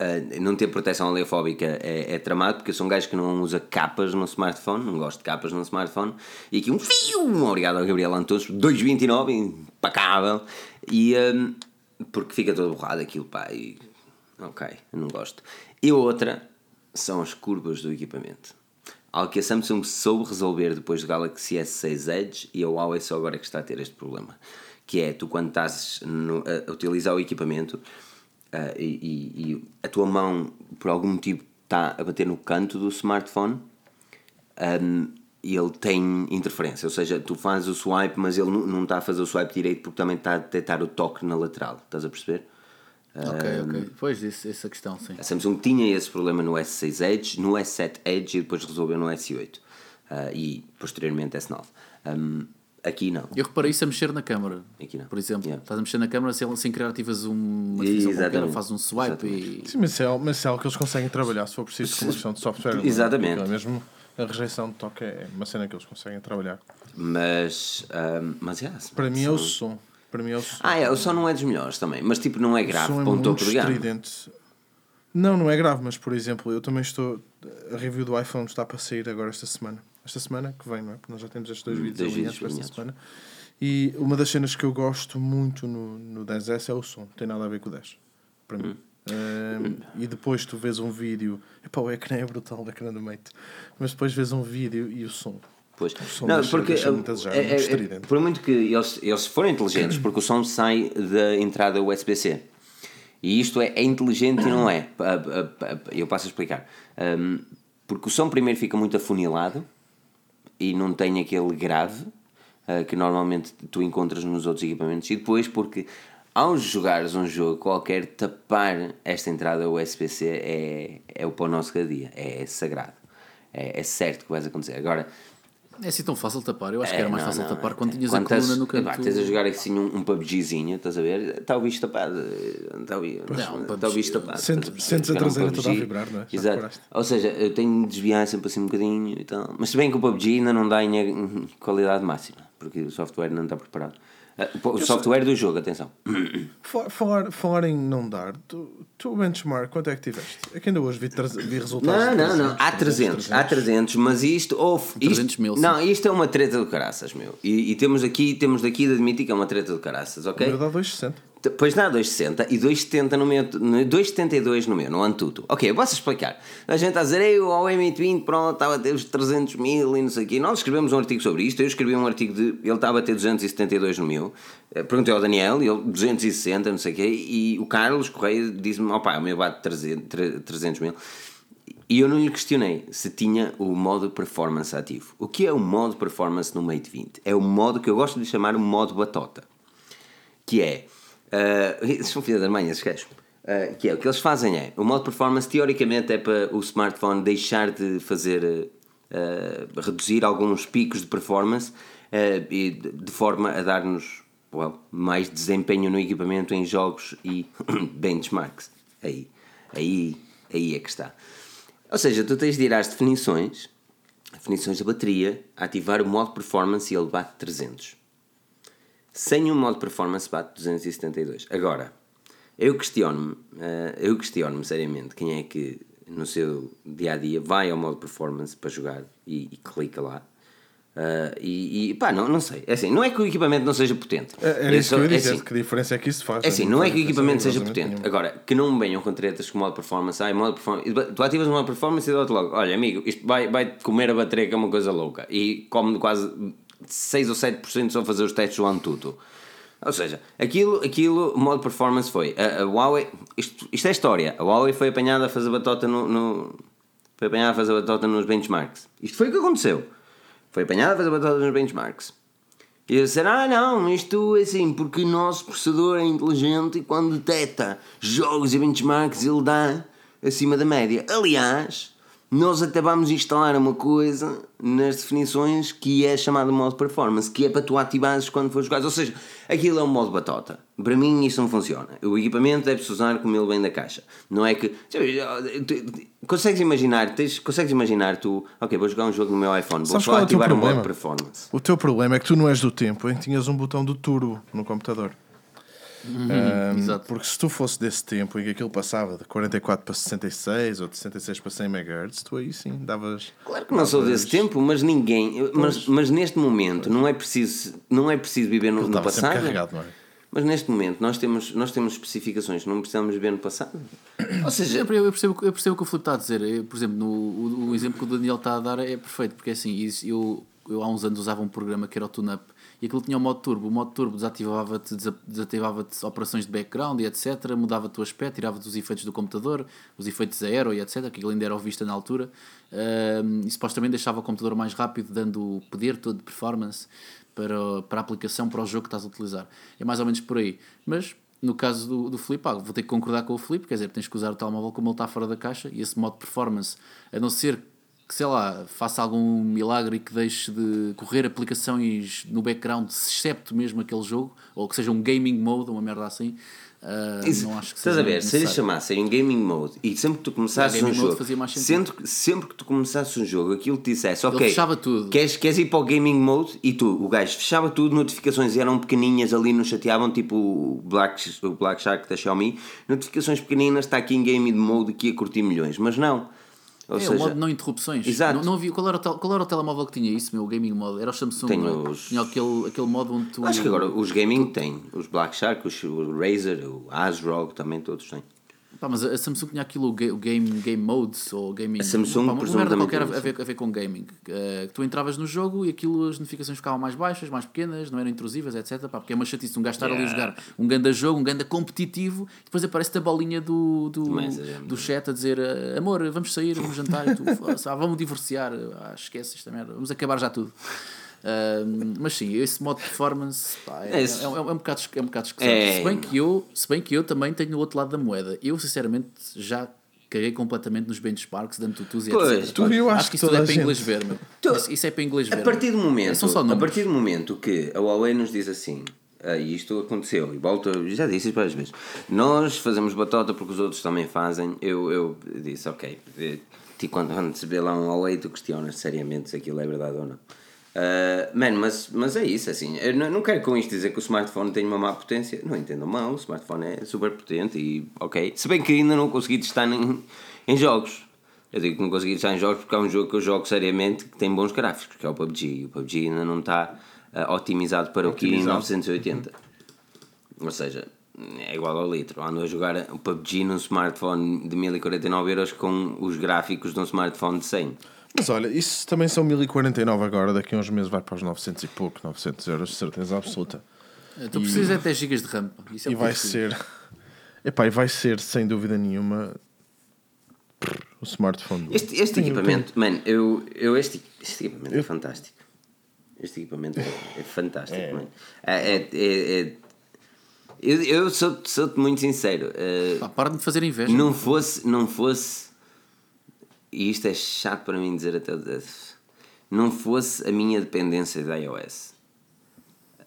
Uh, não ter proteção oleofóbica é, é, tramado, porque eu sou um gajo que não usa capas no smartphone, não gosto de capas no smartphone, e aqui um fio, obrigado ao Gabriel Antunes, 2,29, impecável, e um, porque fica todo borrado aquilo, pá, e ok, não gosto. E outra são as curvas do equipamento. Algo que a Samsung soube resolver depois do Galaxy S6 Edge e a Huawei só agora é que está a ter este problema. Que é, tu quando estás no, a utilizar o equipamento, uh, e, e, a tua mão por algum motivo está a bater no canto do smartphone um, e ele tem interferência, ou seja, tu fazes o swipe, mas ele não está a fazer o swipe direito porque também está a detectar o toque na lateral, estás a perceber? Ok, um, ok. Pois, isso, essa questão, sim. A Samsung tinha esse problema no S6 Edge, no S7 Edge e depois resolveu no S8 uh, e posteriormente S9. Um, Aqui não. Eu reparei isso a mexer na câmara. Aqui não. Por exemplo, yeah. estás a mexer na câmara sem, sem criar ativas uma qualquer, faz um swipe Exatamente. e. Sim, mas é, mas é algo que eles conseguem trabalhar se for preciso com uma questão de software. É? Exatamente. Não, mesmo a rejeição de toque é uma cena que eles conseguem trabalhar. Mas. Um, mas yeah, Para mim é o som. Para mim é o som. Ah, é, o som não é dos melhores também. Mas tipo, não é grave um toque de estridente. Não, não é grave, mas por exemplo, eu também estou. A review do iPhone está para sair agora esta semana esta semana que vem, não é? Porque nós já temos estes dois vídeos dois alinhados para esta semana. E uma das cenas que eu gosto muito no, no 10S é o som, não tem nada a ver com o 10, para mim. Um, hum. e depois tu vês um vídeo, epá, o ecrã é brutal, o ecrã do Mate, mas depois vês um vídeo e o som. Pois. O som não, deixa, porque deixa muito desejar, é, é, é, por muito que eles, eles forem inteligentes, porque o som sai da entrada USB-C. E isto é, é inteligente e não é. Eu passo a explicar. Um, porque o som primeiro fica muito afunilado e não tem aquele grave uh, que normalmente tu encontras nos outros equipamentos. E depois, porque ao jogares um jogo qualquer, tapar esta entrada USB-C é, é o pão nosso cada dia, é, sagrado, é, é, certo que vai acontecer. Agora, É assim tão fácil tapar. Eu acho é, que era mais não, fácil não, tapar quando tinhas quando a coluna no canto. Epá, tens a jogar assim um, um PUBGzinho, estás a ver? Está o bicho tapado. Está o, não, está o bicho tapado. Sentes a traseira um toda a vibrar, não é? Exato. Ou seja, eu tenho de desviar sempre assim um bocadinho e tal. Mas se bem que o PUBG ainda não dá em qualidade máxima, porque o software não está preparado. Ah, o software do jogo, atenção. Falar, falar em não dar, tu, tu benchmark, quanto é que tiveste? É que ainda hoje vi, vi resultados. Não, não, não. Há 300, 300, há 300, mas isto. Houve, isto 300 mil. Não, isto é uma treta do caraças, meu. E, e, temos aqui, temos daqui de admitir que é uma treta do caraças, ok? Meu dá 260. Pois dá 2,60 e 2,70 no meu, 2,72 no meu, no Antuto. Ok, eu posso explicar. A gente está a dizer, eu ao M20, pronto, estava a ter os 300 mil e não sei o quê. Nós escrevemos um artigo sobre isto, eu escrevi um artigo de, ele estava a ter 272 no meu. Eh, perguntei ao Daniel, ele 260, não sei o quê, e o Carlos Correia disse-me, opá, o meu bate 300, 300 mil. E eu não lhe questionei se tinha o modo performance ativo. O que é o modo performance no Mate 20? É o modo que eu gosto de chamar o modo batota. Que é Uh, são filhas das manhas, esquece. Uh, que é o que eles fazem é o modo performance teoricamente é para o smartphone deixar de fazer uh, reduzir alguns picos de performance e de, de, forma a dar-nos well, mais desempenho no equipamento em jogos e *coughs* benchmarks aí, aí, aí é que está ou seja, tu tens de ir às definições definições da bateria ativar o modo performance e ele bate 300 sem um modo performance bate 272. Agora, eu questiono-me, uh, eu questiono-me seriamente quem é que no seu dia a dia vai ao modo performance para jogar e, e clica lá. Uh, e, e, pá, não, não sei. É assim, não é que o equipamento não seja potente. É, era isso que eu dizer, é assim, que diferença é que isso faz? É assim, não é que o equipamento seja potente. Nenhuma. Agora, que não me venham com tretas com modo performance. Ah, modo performance. Tu ativas o modo performance e dá-te logo. Olha, amigo, isto vai, vai comer a bateria que é uma coisa louca. E come quase 6 ou 7% só fazer os testes do Antutu. Ou seja, aquilo, aquilo, o modo performance foi. A, a Huawei, isto, isto é história. A Huawei foi apanhada a fazer batota no, no, Foi apanhada a fazer batota nos benchmarks. Isto foi o que aconteceu. Foi apanhada a fazer batota nos benchmarks. E eles disseram: Ah, não, isto é assim, porque o nosso processador é inteligente e quando detecta jogos e benchmarks ele dá acima da média. Aliás, nós até vamos instalar uma coisa nas definições que é chamado modo performance, que é para tu ativares quando for jogar. Ou seja, aquilo é um modo batota. Para mim isso não funciona. O equipamento deve-se usar como ele vem da caixa. Não é que. Consegues imaginar, tens, consegues imaginar tu, ok, vou jogar um jogo no meu iPhone, vou só é ativar o, o modo performance. O teu problema é que tu não és do tempo em que tinhas um botão do turbo no computador. Uhum, um, porque se tu fosse desse tempo em que aquilo passava de 44 para 66 ou de 66 para 100 MHz, tu aí sim davas. Claro que não davas... sou desse tempo, mas ninguém. Mas, mas neste momento não é preciso, não é preciso viver no, no passado. Carregado, não é? Mas neste momento nós temos, nós temos especificações, não precisamos viver no passado. Ou seja, eu percebo, eu percebo o que o Filipe está a dizer. Eu, por exemplo, no, o, o, exemplo que o Daniel está a dar é perfeito, porque é assim, isso, eu, eu há uns anos usava um programa que era o TuneUp e aquilo tinha o modo turbo. O modo turbo desativava-te desativava operações de background e etc. Mudava-te o aspecto, tirava-te os efeitos do computador, os efeitos aero e etc. Que ainda era vista na altura. Um, e supostamente deixava o computador mais rápido, dando o poder todo de performance para, para a aplicação, para o jogo que estás a utilizar. É mais ou menos por aí. Mas no caso do, do Felipe, ah, vou ter que concordar com o Felipe, quer dizer, tens que usar o telemóvel como ele está fora da caixa e esse modo de performance, a não ser que, sei lá, faça algum milagre e que deixe de correr aplicações no background, excepto mesmo aquele jogo, ou que seja um gaming mode, uma merda assim. Uh, Isso, não acho que estás a ver, se eles chamassem em gaming mode e sempre que tu começasses um jogo, sempre, sempre que tu começasses um jogo, aquilo te dissesse, ok, fechava tudo. Queres, queres ir para o gaming mode? E tu, o gajo fechava tudo, notificações eram pequenininhas ali, não chateavam, tipo o Black, o Black Shark da Xiaomi, notificações pequeninas, está aqui em gaming mode que ia curtir milhões, mas não ou é, seja, o modo não interrupções. Exato. Não, não havia, qual, era o tel, qual era o telemóvel que tinha isso, meu gaming mode? Era o Samsung. Tem é? os... Tinha aquele, aquele modo onde tu. Acho que agora os gaming tu... têm. Os Black Shark, os, o Razer, o ASRock também todos têm. Pá, mas a Samsung tinha aquilo, o Game, game Modes, ou Gaming... A Samsung, pá, uma merda qualquer a ver, a ver com gaming. Uh, tu entravas no jogo e aquilo, as notificações ficavam mais baixas, mais pequenas, não eram intrusivas, etc. Pá, porque é uma chatice um gajo estar yeah. ali a jogar um ganda jogo, um ganda competitivo, e depois aparece-te a bolinha do, do, do chat a dizer eh, amor, vamos sair, vamos jantar, e tu, *laughs* ah, vamos divorciar, ah, esquece esta merda, vamos acabar já tudo. Uh, mas sim, esse modo de performance pá, é, é, é, é, um bocado, é um bocado esquisito. É... Se, bem que eu, se bem que eu também tenho o outro lado da moeda. Eu, sinceramente, já caguei completamente nos benchmarks, dando tutus e Pois, etc. tu- eu acho acho que isso tudo é para inglês ver, meu. Tu- Isso, isso é para inglês ver. A partir do momento, São só a partir do momento que a Huawei nos diz assim, ah, e isto aconteceu, e volto, já disse isso várias vezes, nós fazemos batota porque os outros também fazem, eu, eu disse, ok, eh, ti quando, vê lá um Huawei tu questionas seriamente se aquilo é verdade ou não. Ah, mano, mas, mas é isso, assim, eu não, não quero com isto dizer que o smartphone tem uma má potência, não entendam mal, o smartphone é super potente e ok, se bem que ainda não consegui testar em, em jogos. Eu digo que não consegui testar em jogos porque é um jogo que eu jogo seriamente que tem bons gráficos, que é o PUBG. E o PUBG ainda não está ah, otimizado para o Kirin Otimizado. 980. Ou seja, é igual ao litro. Ando a jogar o PUBG num smartphone de 1049 euros com os gráficos de um smartphone de 100. Mas olha, isso também são 1049 agora, daqui a uns meses vai para os 900 e pouco, 900 euros, de certeza absoluta. Tu precisas é 10 GB de RAM. é E vai eu ser, epá, e vai ser sem dúvida nenhuma o smartphone. do- Este, este equipamento, mano, eu, eu este, este equipamento é fantástico. Este equipamento é, é fantástico, mano. É, é, é- é- eu eu sou- sou-te muito sincero. eh, Pá, para de me fazer inveja. não fosse, não fosse, e isto é chato para mim dizer até, não fosse a minha dependência da iOS.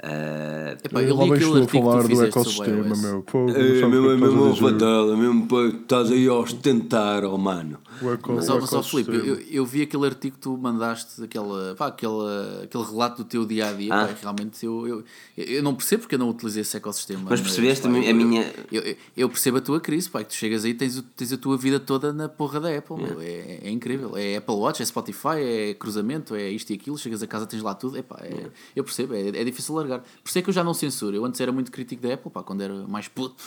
Eh, Epá, Eu li aquele estou a artigo que falar tu do fizeste sobre ecossistema, iOS. meu. Pô, É, que mesmo, é que é mesmo estás a dizer? fatal, é mesmo para estás aí a ostentar, oh mano. O eco- Mas, o ó, mas ó, Filipe, eu, eu vi aquele artigo que tu mandaste, aquela, pá, aquela, aquele relato do teu dia a dia. Ah. pá, realmente eu, eu, eu não percebo porque eu não utilizei esse ecossistema. Mas percebeste pá, a minha- Eu, eu, eu percebo a tua crise, pá, que tu chegas aí e tens, tens a tua vida toda na porra da Apple. meu. É, é incrível. É Apple Watch, é Spotify, é cruzamento, é isto e aquilo. Chegas a casa, tens lá tudo. Epá, é, Eu percebo, é, é difícil largar. Por isso é que eu já não censuro. Eu antes era muito crítico da Apple, pá, quando era mais puto.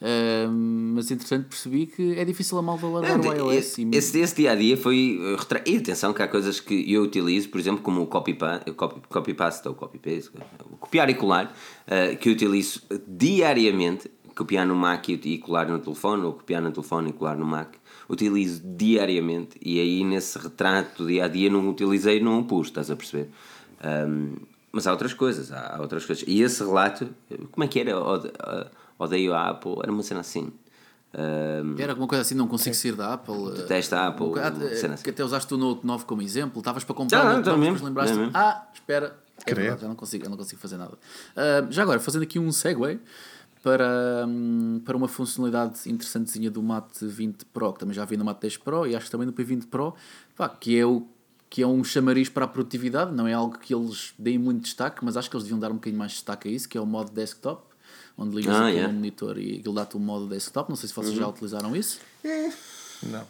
Ah, mas entretanto percebi que é difícil a malva largar o iOS. e- Esse, esse dia a dia foi. uh, retra- E atenção que há coisas que eu utilizo, por exemplo, como o copy, pa- copy, copy ou copy paste, o copiar e colar, uh, que eu utilizo diariamente. Copiar no Mac e e colar no telefone, ou copiar no telefone e colar no Mac. Utilizo diariamente e aí nesse retrato do dia a dia não utilizei, não o pus, estás a perceber? Um, mas há outras coisas, há, há outras coisas. E esse relato, como é que era? Uh, Odeio a Apple, era uma cena assim. Um, Era alguma coisa assim, não consigo sair da Apple. eh, Detesta a Apple, um bocado, uma eh, cena assim. que até usaste o Note 9 como exemplo, estavas para comprar o Note 9 mesmo, depois lembraste mesmo. ah, espera, é verdade, já não consigo, eu não consigo fazer nada. Ah, já agora, fazendo aqui um segue para, hum, para uma funcionalidade interessantezinha do Mate 20 Pro, que também já vi no Mate 10 Pro e acho que também no P20 Pro, pá, que é o que é um chamariz para a produtividade, não é algo que eles deem muito destaque, mas acho que eles deviam dar um bocadinho mais de destaque a isso, que é o modo desktop, onde ligas Ah, yeah. um monitor e aquilo dá-te o modo desktop. Não sei se vocês já utilizaram isso. Não.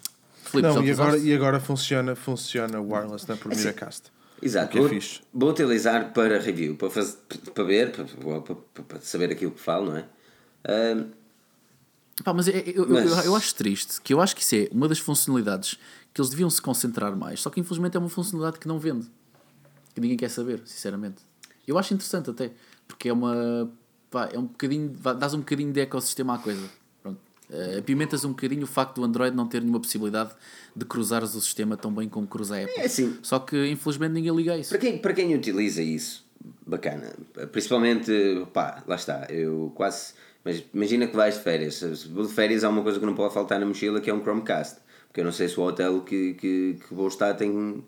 Filipe, já Não, e agora, e agora funciona, funciona wireless na primeira cast. Exato, que é vou, fixe. vou utilizar para review, para, fazer, para ver, para, para, para saber aquilo que falo, não é? Ahm, Pá, mas é- eu, eu- Mas- eu- eu acho triste que eu acho que isso é uma das funcionalidades que eles deviam se concentrar mais, só que infelizmente é uma funcionalidade que não vende, que ninguém quer saber, sinceramente. Eu acho interessante até, porque é uma. Pá, é um bocadinho. dás um bocadinho de ecossistema à coisa. Pronto. Eh, apimentas um bocadinho o facto do Android não ter nenhuma possibilidade de cruzares o sistema tão bem como cruza a Apple. É assim. Só que infelizmente ninguém liga a isso. para, quem, para quem utiliza isso, bacana. Principalmente, pá, lá está, eu quase. Mas imagina que vais de férias. De férias há uma coisa que não pode faltar na mochila que é um Chromecast. Porque eu não sei se o hotel que, que, que vou estar tem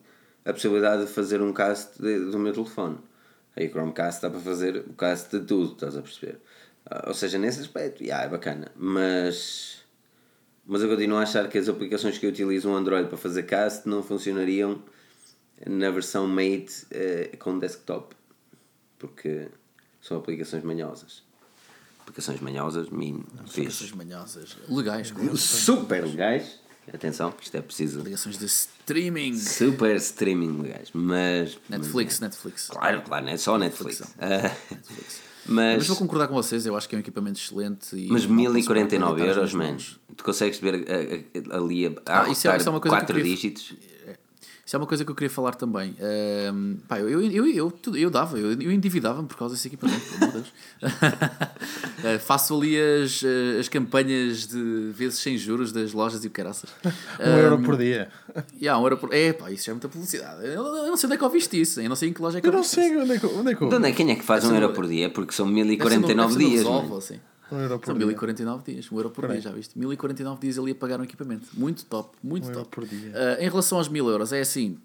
a possibilidade de fazer um cast de- do meu telefone. Aí o Chromecast dá para fazer o cast de tudo, estás a perceber? Ah, Ou seja, nesse aspecto, yeah, é bacana. Mas. Mas eu continuo a achar que as aplicações que eu utilizo um Android para fazer cast não funcionariam na versão Mate eh, com desktop. Porque são aplicações manhosas. Aplicações manhosas, Ligações fixe. manhosas, legais. *laughs* Super legais. Atenção, isto é preciso. ligações de streaming. Super streaming legais. Mas. Netflix, Netflix. Claro, claro, não é só Netflix. Ah, Netflix. *laughs* mas. Mas vou concordar com vocês, eu acho que é um equipamento excelente. E Mas não posso 1049 aproveitar as euros, mãos. Tu consegues ver ah, ah, ali a, a Ah, isso é- isso é uma coisa que eu 4 queria- dígitos? Isso é uma coisa que eu queria falar também. Ahm, pá, eu, eu, eu, eu, dava, eu, eu endividava-me por causa desse equipamento, pelo amor de Deus. Ah, *laughs* faço ali as, eh, as campanhas de vezes sem juros das lojas e o caraças. *laughs* Um euro por dia. E há uma hora por. É, pá, isso já é muita publicidade. Eu, eu não sei onde é que ouviste isso, eu não sei em que loja é que Eu não sei onde é que, onde é que onde é, quem é que faz um euro por dia? Porque são Deve ser no- 1049 deve ser no dias. Resolve, man. assim. Um euro por São dia. 1049 dias, um euro por dia, já viste? 1049 dias ali a pagar um equipamento. Muito top, muito Um euro top. por dia. Ah, em relação aos 1000 euros, é assim: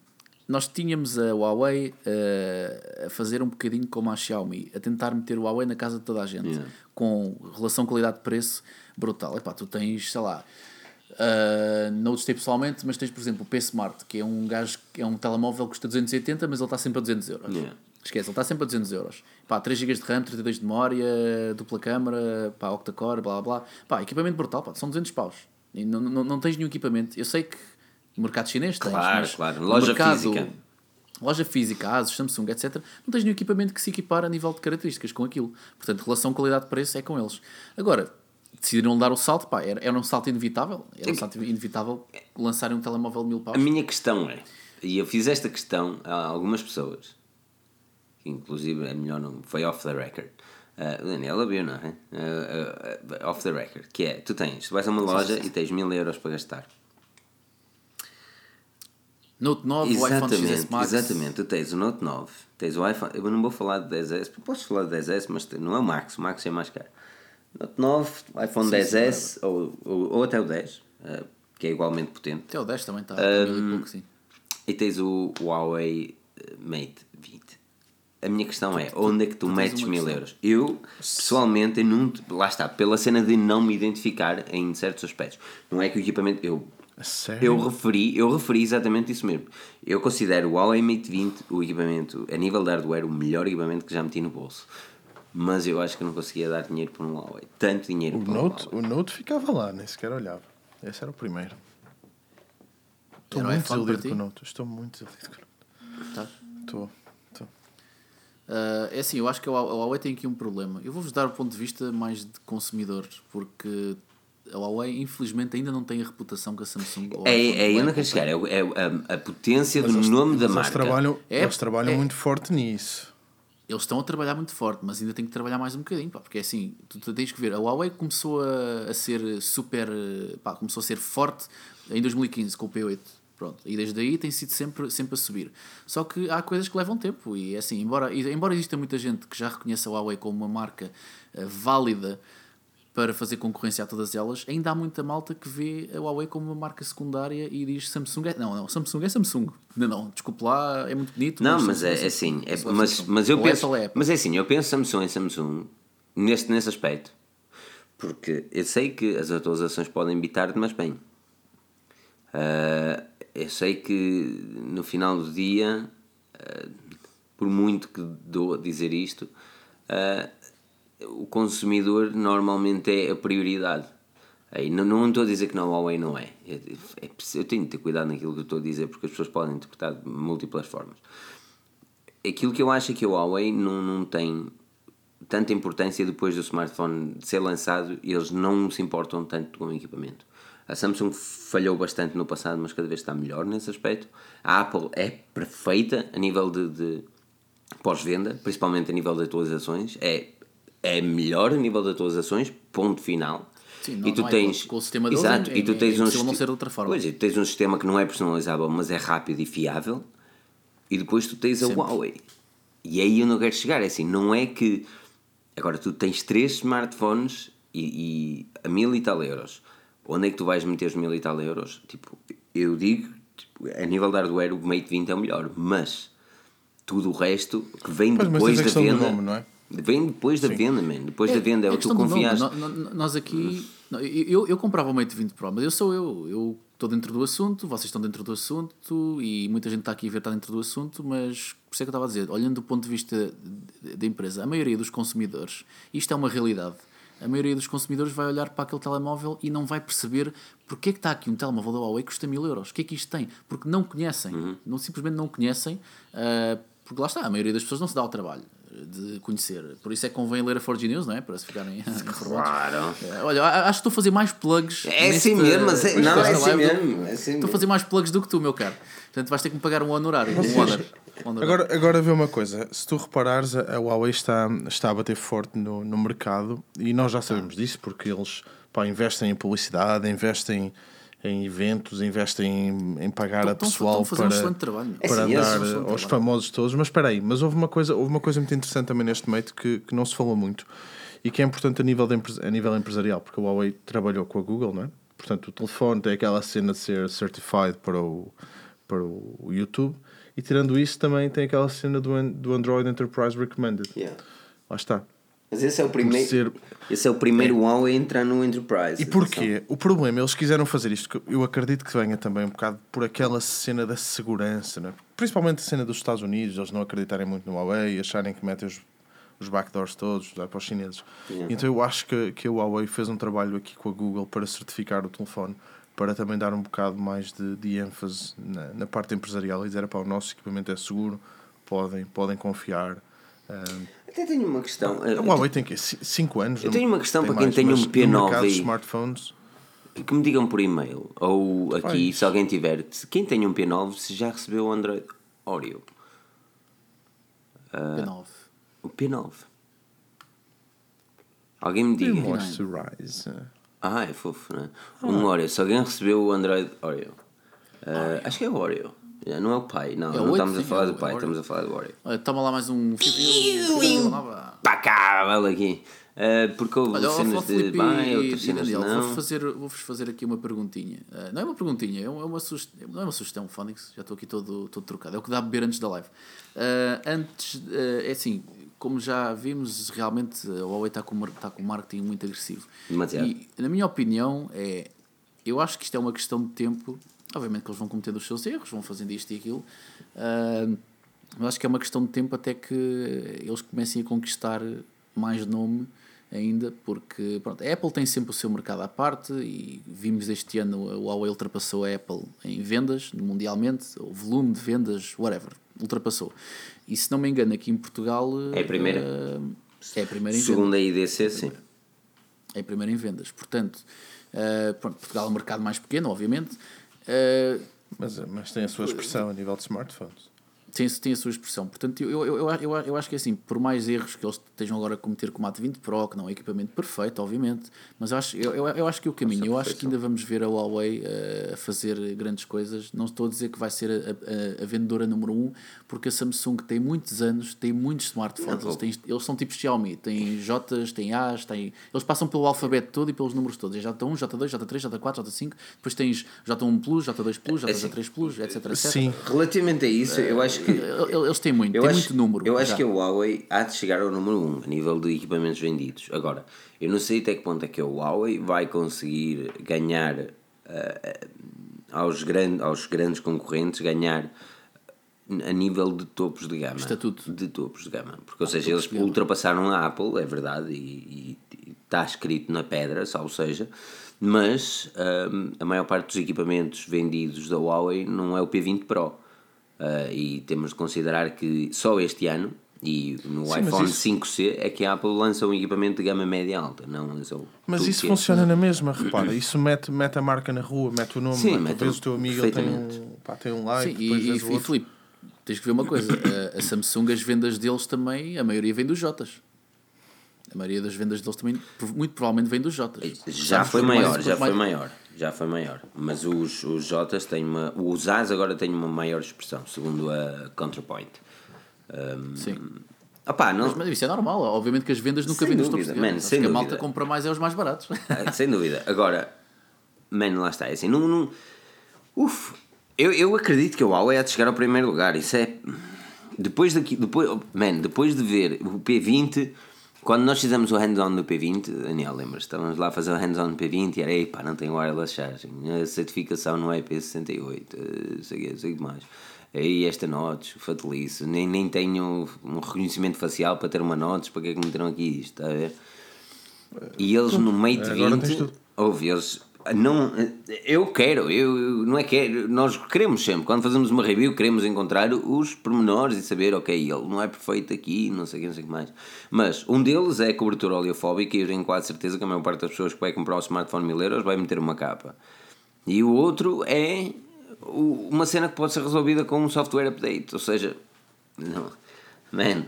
nós tínhamos a Huawei ah, a fazer um bocadinho como a Xiaomi, a tentar meter o Huawei na casa de toda a gente, Yeah. com relação qualidade-preço brutal. Epá, tu tens, sei lá. Uh, não gostei pessoalmente, mas tens, por exemplo, o P Smart, que é um gajo que é um telemóvel que custa 280, mas ele está sempre a 200 euros. Yeah. Esquece, ele está sempre a 200 euros. Pá, 3 GB de RAM, 32 de memória, dupla câmara, pá, octa-core, blá blá blá. Pá, equipamento brutal, pá, são 200 paus. E não, não, não tens nenhum equipamento. Eu sei que o mercado chinês tens, Claro, mas claro. Loja mercado- física. Loja física, Asus, Samsung, etc. Não tens nenhum equipamento que se equipar a nível de características com aquilo. Portanto, relação qualidade-preço é com eles. Agora, decidiram dar o salto, pá, era, era um salto inevitável. Era um salto inevitável lançarem um telemóvel de mil paus. A minha questão é, e eu fiz esta questão a algumas pessoas, que inclusive é melhor não, foi off the record. Uh, o Daniel viu, não é? Uh, uh, off the record, que é, tu tens, tu vais a uma loja e tens mil euros para gastar. Note 9, o iPhone XS Exatamente, Max. exatamente. Tu tens o Note 9, tens o iPhone. Eu não vou falar de 10S, podes falar de 10S, mas não é o Max, o Max é mais caro. Note 9, iPhone Sim, sim, 10S ou, ou, ou até o 10, uh, que é igualmente potente. Até o 10 também está. Um, pouco, sim. E tens o Huawei Mate 20. A minha questão é, onde é que tu, tu metes mil questão. euros? Eu, pessoalmente, eu não, lá está, pela cena de não me identificar em certos aspectos. Não é que o equipamento... Eu, A sério? eu referi, eu referi exatamente isso mesmo. Eu considero o Huawei Mate 20 o equipamento, a nível de hardware, o melhor equipamento que já meti no bolso. Mas eu acho que não conseguia dar dinheiro por um Huawei. Tanto dinheiro O por um Note, Huawei. o Note ficava lá, nem sequer olhava. Esse era o primeiro. Estou muito desiludido para com o? Note. Estou muito desiludido com o Note. Tá? Estou. Ah, é assim, eu acho que a Huawei a tem aqui um problema. Eu vou-vos dar o ponto de vista mais de consumidor, porque a Huawei, infelizmente, ainda não tem a reputação que a Samsung ou a É, é aí ou a onde quero chegar. tem. É, o- é a, a potência do eles- nome da mas marca. Eles trabalham, É- eles trabalham é- muito forte nisso. Eles estão a trabalhar muito forte, mas ainda tem que trabalhar mais um bocadinho, pá, porque é assim, tu, tens que ver, a Huawei começou a, a ser super, pá, começou a ser forte em 2015 com o P8, pronto, e desde aí tem sido sempre, sempre a subir. Só que há coisas que levam tempo, e é assim, embora, embora exista muita gente que já reconheça a Huawei como uma marca eh, válida para fazer concorrência a todas elas, ainda há muita malta que vê a Huawei como uma marca secundária e diz Samsung é... Não, não, Samsung é Samsung. Não, não, desculpe lá, é muito bonito. Não, mas mas é, é assim, é- mas, Samsung. mas eu Ou penso, é mas é assim, eu penso Samsung em Samsung neste, nesse aspecto, porque eu sei que as atualizações podem bitar-te, mas bem, ah, eu sei que no final do dia, ah, por muito que dou a dizer isto, ah, o consumidor normalmente é a prioridade. Aí, não, não estou a dizer que não, Huawei não é. É- é preciso- Eu tenho de ter cuidado naquilo que eu estou a dizer porque as pessoas podem interpretar de múltiplas formas. Aquilo que eu acho é que a Huawei não, não tem tanta importância depois do smartphone ser lançado e eles não se importam tanto com o equipamento. A Samsung falhou bastante no passado, mas cada vez está melhor nesse aspecto. A Apple é perfeita a nível de, de pós-venda, principalmente a nível de atualizações. É, é melhor a nível de atualizações, ponto final. Sim, não- e tu não é tens com- com o sistema deles Exato, é- e tu é- tens é um impossível não ser de outra forma. Pois, e tu tens um sistema que não é personalizável, mas é rápido e fiável. E depois tu tens a Sempre. Huawei. E aí eu não quero chegar, é assim, não é que agora tu tens três smartphones e, e a mil e tal euros. Onde é que tu vais meter os mil e tal euros? Tipo, eu digo, tipo, a nível de hardware, o Mate 20 é o melhor, mas tudo o resto que vem Pois, depois da venda. nome, não é? Vem depois da venda, man. Depois da venda é, o que tu confiaste. Nós aqui. eu, eu comprava o Mate 20 Pro, mas eu sou eu. Eu estou dentro do assunto, vocês estão dentro do assunto e muita gente está aqui a ver está dentro do assunto, mas por isso é que eu estava a dizer, olhando do ponto de vista da empresa, a maioria dos consumidores, isto é uma realidade. A maioria dos consumidores vai olhar para aquele telemóvel e não vai perceber porque é que está aqui um telemóvel da Huawei que custa mil euros. O que é que isto tem? Porque não conhecem. Uhum. Não, simplesmente não conhecem. ah, porque lá está, a maioria das pessoas não se dá ao trabalho de conhecer. Por isso é que convém ler a Forge News, não é? Para se ficarem *laughs* informados. Claro. É, Olha, acho que estou a fazer mais plugs. É neste- assim mesmo, mas é- não, é assim live do- mesmo, é assim Estou mesmo. a fazer mais plugs do que tu, meu caro. Portanto, vais ter que me pagar um honorário. Um honor. Um. Agora, agora vê uma coisa, se tu reparares, a Huawei está, está a bater forte no, no mercado e nós já sabemos disso porque eles pá, investem em publicidade, investem em eventos, investem em, em pagar a Estão- pessoal estão a fazer um para, excelente trabalho. É para sim, eles dar são um excelente aos trabalho. famosos todos. Mas espera aí, mas houve uma coisa, houve uma coisa muito interessante também neste meio que, que não se falou muito e que é importante a nível, de, a nível empresarial, porque a Huawei trabalhou com a Google, não é? Portanto, o telefone tem aquela cena de ser certified para o, para o YouTube, e tirando isso, também tem aquela cena do, do Android Enterprise Recommended. Yeah. Lá está. Mas esse é o primeiro, ser... esse é o primeiro Huawei a entrar no Enterprise. E porquê? O problema, eles quiseram fazer isto, eu acredito que venha também um bocado por aquela cena da segurança, né? principalmente a cena dos Estados Unidos, eles não acreditarem muito no Huawei, acharem que metem os, os backdoors todos para os chineses. Yeah. Então eu acho que, que a Huawei fez um trabalho aqui com a Google para certificar o telefone, para também dar um bocado mais de, de ênfase na, na parte empresarial e dizer, para o nosso equipamento é seguro, podem, podem confiar. Um, até tenho uma questão. A Huawei tem que 5 anos. Eu tenho uma questão para quem mais, tem um P9 aí. smartphones. Que me digam por e-mail ou aqui, Vai. se alguém tiver. Quem tem um P9 se já recebeu o Android Oreo. Uh, P9. O P9. Alguém me diga. Moisturize. Ah, é fofo, né? Ah. Um Oreo. Se alguém recebeu o Android Oreo. Uh, acho que é o Oreo. Não é o pai, não, é não estamos a falar do pai, estamos a falar do Warrior. Olha, toma lá mais um Impacável aqui. Uh, porque houve Olha, cenas de bem, outras cenas Daniel, não. Vou-vos fazer, vou fazer aqui uma perguntinha. Uh, não é uma perguntinha, é uma, sugestão, não é uma sugestão, Phonics, já estou aqui todo, todo trocado. É o que dá a beber antes da live. Uh, antes, é assim, como já vimos, realmente a Huawei está com, está com um marketing muito agressivo. Demasiado. E, na minha opinião, é, eu acho que isto é uma questão de tempo Obviamente que eles vão cometendo os seus erros, vão fazendo isto e aquilo. Uh, mas acho que é uma questão de tempo até que eles comecem a conquistar mais nome ainda, porque pronto, a Apple tem sempre o seu mercado à parte e vimos este ano a Huawei ultrapassou a Apple em vendas mundialmente, o volume de vendas, whatever, ultrapassou. E se não me engano, aqui em Portugal é a primeira. Uh, é a primeira em Segunda vendas. IDC, sim. É a primeira em vendas. Portanto, uh, pronto, Portugal é um mercado mais pequeno, obviamente. Uh, mas, mas tem a sua expressão a nível de smartphones tem, tem a sua expressão. Portanto, eu, eu, eu, eu, eu acho que é assim, por mais erros que eles estejam agora a cometer com o Mate 20 Pro, que não é um equipamento perfeito, obviamente, mas eu acho, eu, eu, eu acho que o caminho, eu acho que ainda vamos ver a Huawei uh, a fazer grandes coisas. Não estou a dizer que vai ser a, a, a, vendedora número 1, um, porque a Samsung tem muitos anos, tem muitos smartphones, eles, têm, eles são tipo Xiaomi, têm J's, têm A's, têm, eles passam pelo alfabeto todo e pelos números todos. É J1, J2, J3, J4, J5, depois tens J1 Plus, J2 Plus, J3 Plus, etc, etc. Sim, relativamente a isso, eu acho que. Eles tem muito, eu tem acho, muito número. Eu já. acho que a Huawei há de chegar ao número 1 um, a nível de equipamentos vendidos. Agora, eu não sei até que ponto é que a Huawei vai conseguir ganhar uh, aos, gran aos grandes concorrentes, ganhar a nível de topos de gama. Estatuto. De topos de gama. Porque, ou seja, eles ultrapassaram a Apple, é verdade, e, está escrito na pedra, salvo seja, mas um, a maior parte dos equipamentos vendidos da Huawei não é o P20 Pro. Uh, e temos de considerar que só este ano e no Sim, iPhone isso... 5C é que a Apple lança um equipamento de gama média alta, não lança o Mas isso funciona na mesma, repara, isso mete, mete a marca na rua, mete o nome, Sim, mete, vês o teu amigo, ele tem um, pá, tem um like, Sim, e, e, e Filipe, tens que ver uma coisa, a, a, Samsung, as vendas deles também, a maioria vem dos Jotas. A maioria das vendas deles também, muito provavelmente, vem dos Jotas. Já foi maior, já foi maior já foi maior. Mas os, os Jotas têm uma. Os As agora têm uma maior expressão, segundo a Counterpoint. Um, Sim. Opá, não... mas, mas, isso é normal, obviamente que as vendas nunca vêm dos topos de man, sem que a malta compra mais é os mais baratos. Ah, *laughs* sem dúvida. Agora, mano, lá está. É assim, não, não... Uf, eu, eu acredito que o Huawei é de chegar ao primeiro lugar. Isso é. Depois daqui. Depois, man, depois de ver o P20 quando nós fizemos o hands-on do P20, Daniel, lembras? Estávamos lá a fazer o hands-on do P20 e era, ei pá, não tem wireless charging, a certificação não é IP68, eh, sei o sei mais. Aí esta notes, fatalice, nem, nem tenho um reconhecimento facial para ter uma notes, para que é que meteram aqui isto, está a ver? E eles no Mate 20, houve, eles não, eu quero, eu não é que nós queremos sempre, quando fazemos uma review, queremos encontrar os pormenores e saber, ok, ele não é perfeito aqui, não sei o que, sei o que mais. Mas um deles é a cobertura oleofóbica e eu tenho quase certeza que a maior parte das pessoas que vai comprar o smartphone mil euros vai meter uma capa. E o outro é uma cena que pode ser resolvida com um software update, ou seja, não, man,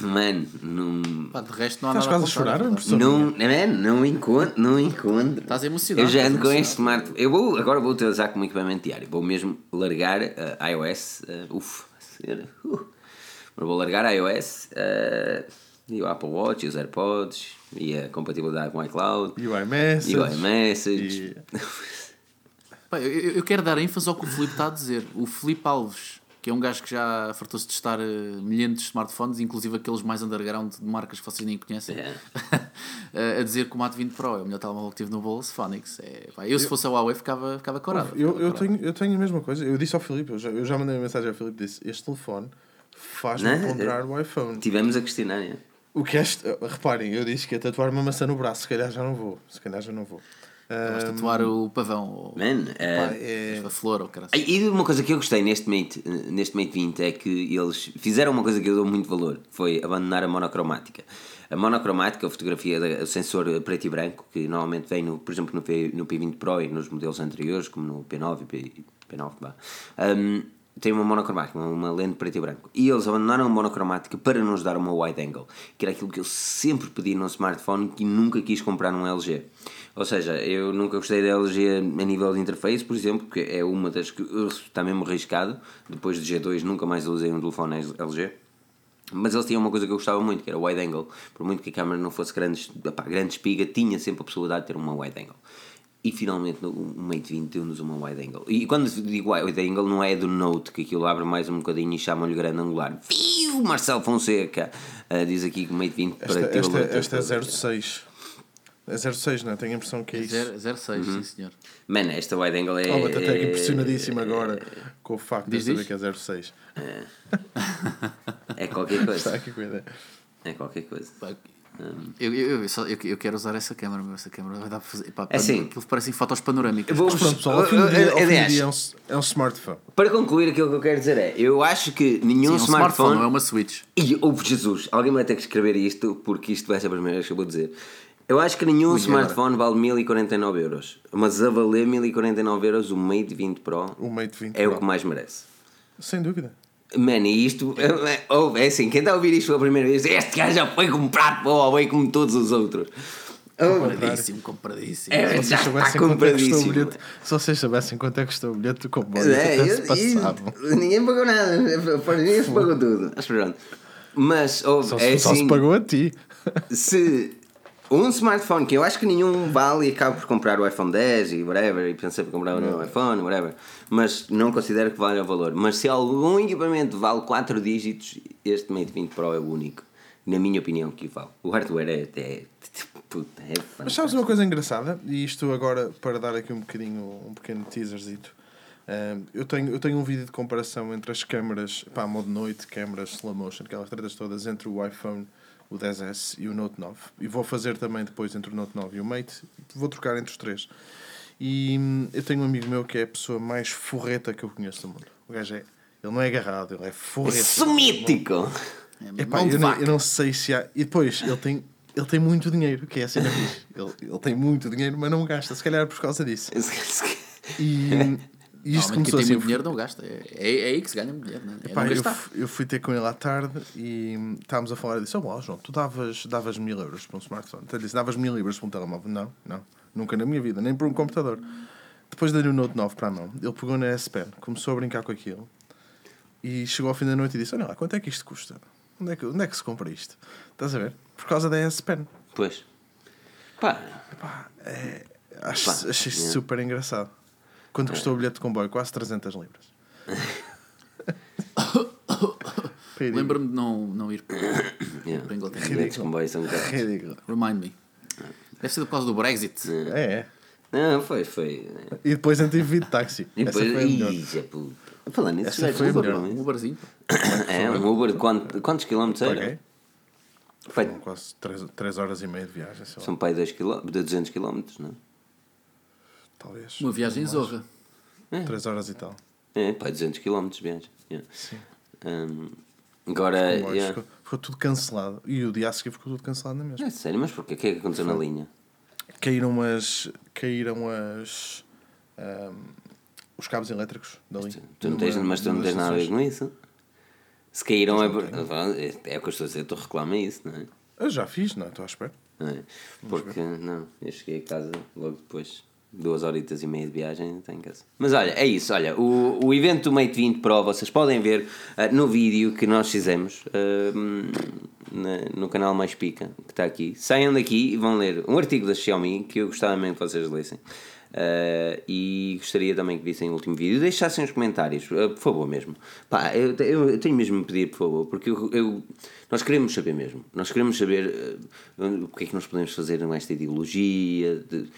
Mano, não. Pá, de resto não há Estás nada quase a chorar, não, man, não encontro, não encontro. Estás emocionado. Eu já ando com este smart. Eu vou, agora vou utilizar como equipamento diário. Vou mesmo largar a uh, iOS. Uh, uf, uh, mas vou largar a iOS. Uh, E o Apple Watch, e os AirPods, e a compatibilidade com o iCloud. E o iMessage. E o iMessage. E- *laughs* Pá, eu, eu quero dar ênfase ao que o Filipe está a dizer. O Filipe Alves, que é um gajo que já fartou-se de testar eh, milhares de smartphones, inclusive aqueles mais underground de marcas que vocês nem conhecem, É. *laughs* eh, a dizer que o Mate 20 Pro é o melhor telemóvel que tive no bolso, Phonics. É, pá, eu, se fosse a Huawei, ficava, ficava corado. Eu, ficava eu, corado. tenho, eu tenho a mesma coisa. Eu disse ao Filipe, eu já, eu já mandei uma mensagem ao Filipe disse: Este telefone faz-me Não, é- ponderar o iPhone. Tivemos a questionar, é? O que é. Reparem, eu disse que ia tatuar uma maçã no braço. Se calhar já não vou. Se calhar já não vou. Vais Ah, tatuar o pavão, ou Man, eh, pá, é- a flor, ou cara. E uma coisa que eu gostei neste Mate, neste Mate 20 é que eles fizeram uma coisa que eu dou muito valor, foi abandonar a monocromática. A monocromática, a fotografia, o sensor preto e branco, que normalmente vem, no, por exemplo, no, P, no P20 Pro e nos modelos anteriores, como no P9 e P, P9, vá, hum, tem uma monocromática, uma, uma lente preto e branco. E eles abandonaram a monocromática para nos dar uma wide angle, que era aquilo que eu sempre pedi num smartphone e nunca quis comprar num LG. Ou seja, eu nunca gostei da LG a nível de interface, por exemplo, que é uma das que uh, está mesmo arriscado. Depois do G2 nunca mais usei um telefone LG. Mas eles tinham uma coisa que eu gostava muito, que era wide angle. Por muito que a câmera não fosse grandes, epá, grande espiga, tinha sempre a possibilidade de ter uma wide angle. E finalmente o Mate 20 deu-nos uma wide angle. E quando digo wide angle não é do Note, que aquilo abre mais um bocadinho e chamam-lhe grande angular. Viu, Marcelo Fonseca! Ah, diz aqui que o Mate 20 Esta, para ter esta, esta é 06. É 06, não é? Tenho a impressão que é isso. 06, Uhum. sim senhor. Mano, esta wide angle é. Oh, até é- impressionadíssimo agora com o facto de saber que é 06. *laughs* É qualquer Está *laughs* coisa. aqui com a ideia. É qualquer coisa. Eu, eu, eu, só- eu, eu quero usar essa câmera, meu, essa câmera vai dar para fazer. Pá, É assim. Aquilo parecem fotos panorâmicas. Vou- pronto, pessoal, ao fim do dia, aliás, é, um, é um smartphone. Para concluir, aquilo que eu quero dizer é: eu acho que nenhum Sim, um smartphone. smartphone, não é uma Switch. E, oh Jesus, alguém vai ter que escrever isto porque isto vai ser a primeira vez que eu vou dizer. Eu acho que nenhum Ui, smartphone vale 1049 euros. Mas a valer 1049 euros, o Mate 20 Pro O Mate 20 é o Pro. que mais merece. Sem dúvida. Man, e isto *laughs* é, oh, é assim: quem está a ouvir isto pela primeira vez, este gajo já foi comprado para o Huawei como todos os outros. Compradíssimo, compradíssimo. É, Se já vocês está soubessem quanto é o compradíssimo. bilhete, se vocês soubessem quanto é que custou o bilhete do comboio, É, até eu- se passavam. ninguém pagou nada, para ninguém se pagou tudo. Mas pronto. Mas oh, Só, é só assim, se pagou a ti. se um smartphone que eu acho que nenhum vale e acabo por comprar o iPhone 10 e whatever, e pensei por comprar o iPhone, whatever, mas não considero que valha o valor. Mas se algum equipamento vale 4 dígitos, este Mate 20 Pro é o único, na minha opinião, que vale. O hardware é até. *laughs* Puta, é Mas sabes uma coisa engraçada? E isto agora, para dar aqui um bocadinho, um pequeno teaserzito. Um, eu, tenho, eu tenho um vídeo de comparação entre as câmaras, pá, modo noite, câmaras slow motion, aquelas tretas todas, entre o iPhone, o 10S e o Note 9. E vou fazer também depois entre o Note 9 e o Mate. Vou trocar entre os três. E hum, eu tenho um amigo meu que é a pessoa mais forreta que eu conheço do mundo. O gajo é. Ele não é agarrado, ele é forreta. Semítico! É, Epá, mão de eu, não, eu não sei se há. E depois, ele tem, ele tem muito dinheiro, que é a cena *laughs* fixe. Ele, ele tem muito dinheiro, mas não gasta, se calhar por causa disso. E, *laughs* e isto Normalmente começou quem tem assim. muito dinheiro não gasta. É, é, é aí que se ganha dinheiro, não é? É Pá, não eu, eu fui ter com ele à tarde e estávamos a falar e disse: Oh, João, tu davas, davas mil euros para um smartphone. Então ele disse: Davas mil euros para um telemóvel? Não, não, nunca na minha vida, nem por um computador. Depois dei-lhe o Note 9 para a mão. Ele pegou na S Pen, começou a brincar com aquilo e chegou ao fim da noite e disse: Olha lá, quanto é que isto custa? Onde é que, onde é que se compra isto? Estás a ver? Por causa da S Pen. Pois. Pá, Acho, Pá, achei yeah. super engraçado. Quanto custou o bilhete de comboio? Quase 300 libras. *coughs* Lembro-me de não, não ir para, *coughs* yeah. para a Inglaterra. Bilhetes de comboio são caros. Ridículo. Remind me. Deve ser por causa do Brexit. É, é. Não, foi, foi. E depois eu tive de táxi. E Essa depois. foi a melhor. Ih, já puta. Falando nisso, Essa gajos foi Uber, não é? Um Uberzinho. *coughs* É, um Uber de quant- quantos quilómetros era? Paguei. Foi- Foram quase 3, horas e meia de viagem. São para aí 2 km, de 200 km, não é? Talvez. Uma viagem zorra. 3 horas e tal. É, para aí 200 km de viagem. yeah. Sim. Um, agora, Comboios, yeah. ficou, ficou tudo cancelado. E o dia a seguir ficou tudo cancelado na mesma. é sério, mas porquê? O que é que aconteceu na linha? Caíram as. Caíram as. ahm, os cabos elétricos da linha. Tu não tens, Numa- mas tu não tens nada a ver com isso? Se caíram é, é, é o que eu estou a dizer, tu reclama isso, não é? Eu já fiz, não, estou à espera. É? Porque, não, eu cheguei a casa logo depois, duas horitas e meia de viagem, estou em casa. Mas olha, é isso, olha, o, o evento do Mate 20 Pro, vocês podem ver ah, no vídeo que nós fizemos. ah, na, no canal Mais Pica, que está aqui. Saiam daqui e vão ler um artigo da Xiaomi que eu gostava mesmo que vocês lessem. Uh, e gostaria também que vissem o último vídeo. Deixassem os comentários, uh, por favor, mesmo. Pá, eu, eu, tenho mesmo a pedir, por favor, porque eu, eu nós queremos saber mesmo. Nós queremos saber uh, o que é que nós podemos fazer nesta ideologia. De,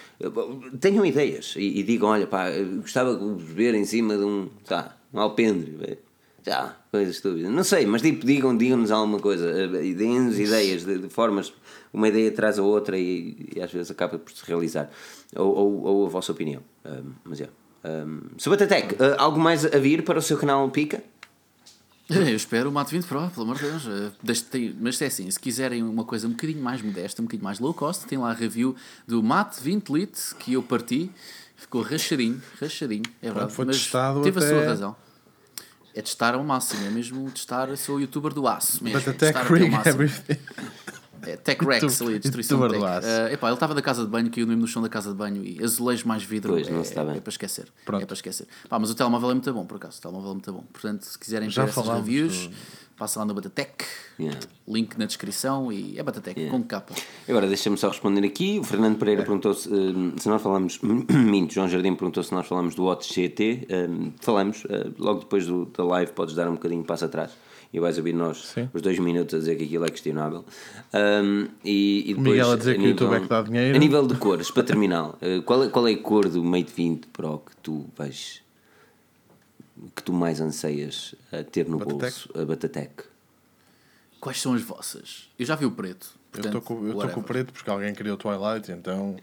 tenham ideias e, e, digam: olha, pá, gostava de ver em cima de um, tá, um alpendre. Já, coisas estúpidas. Não sei, mas tipo, digam, digam-nos alguma coisa. Deem-nos ideias de, de formas uma ideia traz a outra e, e às vezes acaba por se realizar. Ou, ou, ou a vossa opinião. Um, mas é. Um, Sabatatec, uh, algo mais a vir para o seu canal Pica? Eu espero o Mate 20 Pro, pelo amor de Deus. Uh, mas é assim, se quiserem uma coisa um bocadinho mais modesta, um bocadinho mais low cost, tem lá a review do Mate 20 Lite que eu parti. Ficou rachadinho, rachadinho, é verdade. Foi mas testado teve até... a sua razão. É testar ao máximo, é mesmo testar, sou youtuber do aço mesmo. But até rig everything. É, Tech Rex ali, destruição de tech. Uh, epá, ele estava da casa de banho, caiu mesmo no chão da casa de banho e azulejo mais vidro. Pois, não é, está bem. é para esquecer. Pronto. É para esquecer. Pá, mas o telemóvel é muito bom, por acaso. O telemóvel é muito bom. Portanto, se quiserem Já ver essas reviews, do... passa lá no Batatec. Yeah. Link na descrição e é Batatec, yeah. com capa. Agora deixa-me só responder aqui. O Fernando Pereira é. perguntou se, uh, se nós falamos. *clears throat* Minto, João Jardim perguntou se nós falamos do Watch GT. Uh, falamos, uh, logo depois do, da live, podes dar um bocadinho de passo atrás e vais ouvir nós Sim. os dois minutos a dizer que aquilo é questionável. Um, e, e depois, Miguel a dizer a que o YouTube é que dá dinheiro. A nível de cores, para terminar, eh, qual é, qual é a cor do Mate 20 Pro que tu vais. Que tu mais anseias a ter no Batatec? bolso? A Batatec. Quais são as vossas? Eu já vi o preto. Portanto, eu estou com, o preto porque alguém criou o Twilight, então.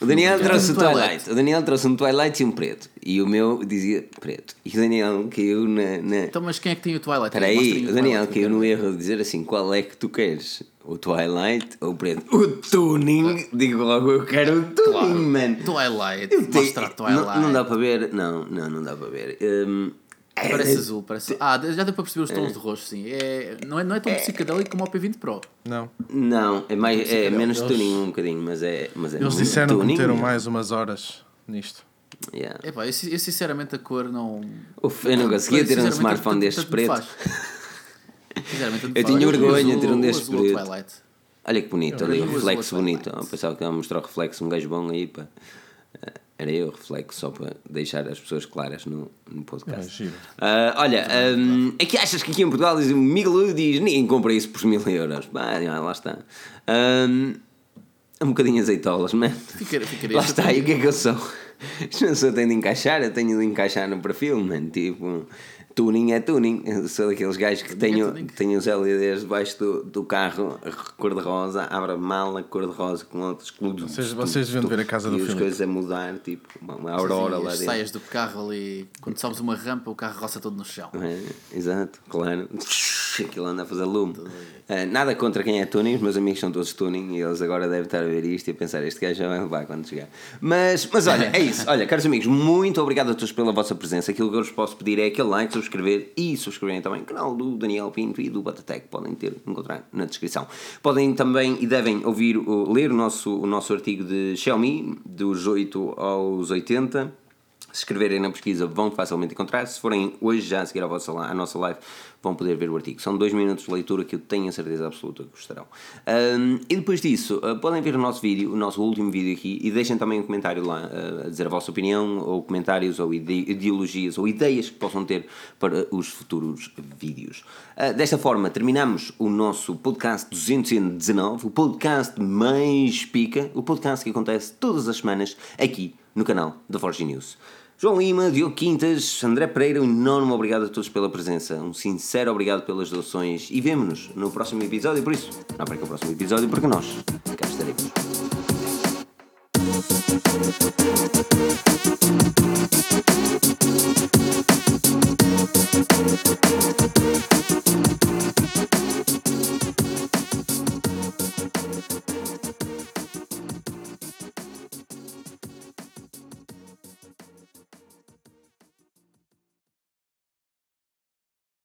O Daniel trouxe o Twilight. O Daniel trouxe um Twilight e um preto. E o meu dizia preto. E o Daniel caiu na. na... Então, mas quem é que tem o Twilight? Espera aí, o Daniel caiu no erro de dizer assim: qual é que tu queres? O Twilight ou o preto? O tuning! Digo logo, eu quero o tuning, man! Twilight. Eu tenho... Mostra Twilight. Não, não, dá para ver. Não, não, não dá para ver. Um, é, parece é, azul, parece. Ah, já deu para perceber os tons é. de rosto, sim. É, não, é, não é tão é, psicadélico como o P20 Pro. Não. Não, é, mais, é menos eles, tuning um bocadinho, mas é. Mas é eles disseram tuning, que meteram mais umas horas nisto. Yeah. Epá, eu, eu sinceramente a cor não. Uf, eu não conseguia ter um smartphone destes preto. *laughs* eu tinha vergonha de ter um destes preto. Olha que bonito, ali, reflexo bonito. Eu pensava que ia mostrar o reflexo, um gajo bom aí, pá. Era eu, reflexo, só para deixar as pessoas claras no, no podcast. É, uh, olha, um, é que achas que aqui em Portugal diz, o Miguel diz ninguém compra isso por mil euros. Bah, lá está. Um, um bocadinho azeitolas, man. Ficaria, ficaria lá está, e o que é que eu sou? *laughs* Não sou, tenho de encaixar, eu tenho de encaixar no perfil, man. Tipo, Tuning é tuning. Eu sou daqueles gajos que tenho, é tenho os LEDs debaixo do, do carro, cor-de-rosa, abre a mala cor-de-rosa com outros clubes. Vocês, vocês deviam ver a casa do filme. E as coisas a mudar, tipo, uma, uma aurora lá dentro. saias do carro ali, quando sobes uma rampa, o carro roça todo no chão. É, exato, claro. *laughs* Aquilo anda a fazer lume. Uh, nada contra quem é tuning, os meus amigos são todos tuning e eles agora devem estar a ver isto e a pensar: este gajo já vai levar quando chegar. Mas, mas olha, é isso. Olha, caros amigos, muito obrigado a todos pela vossa presença. Aquilo que eu vos posso pedir é aquele like, subscrever e subscreverem também o canal do Daniel Pinto e do Batatec, podem ter, encontrar na descrição. Podem também e devem ouvir, ler o nosso, o nosso artigo de Xiaomi, dos 8 aos 80 se escreverem na pesquisa vão facilmente encontrar. Se forem hoje já a seguir a, vossa, a nossa live, vão poder ver o artigo. São dois minutos de leitura que eu tenho a certeza absoluta que gostarão. Um, e depois disso, uh, podem ver o nosso vídeo, o nosso último vídeo aqui, e deixem também um comentário lá uh, a dizer a vossa opinião, ou comentários, ou ide ideologias, ou ideias que possam ter para os futuros vídeos. Uh, desta forma, terminamos o nosso podcast 219, o podcast mais pica, o podcast que acontece todas as semanas aqui no canal da Forge News. João Lima, Diogo Quintas, André Pereira, um enorme obrigado a todos pela presença, um sincero obrigado pelas doações e vemo-nos no próximo episódio. Por isso, não perca o próximo episódio porque nós cá estaremos.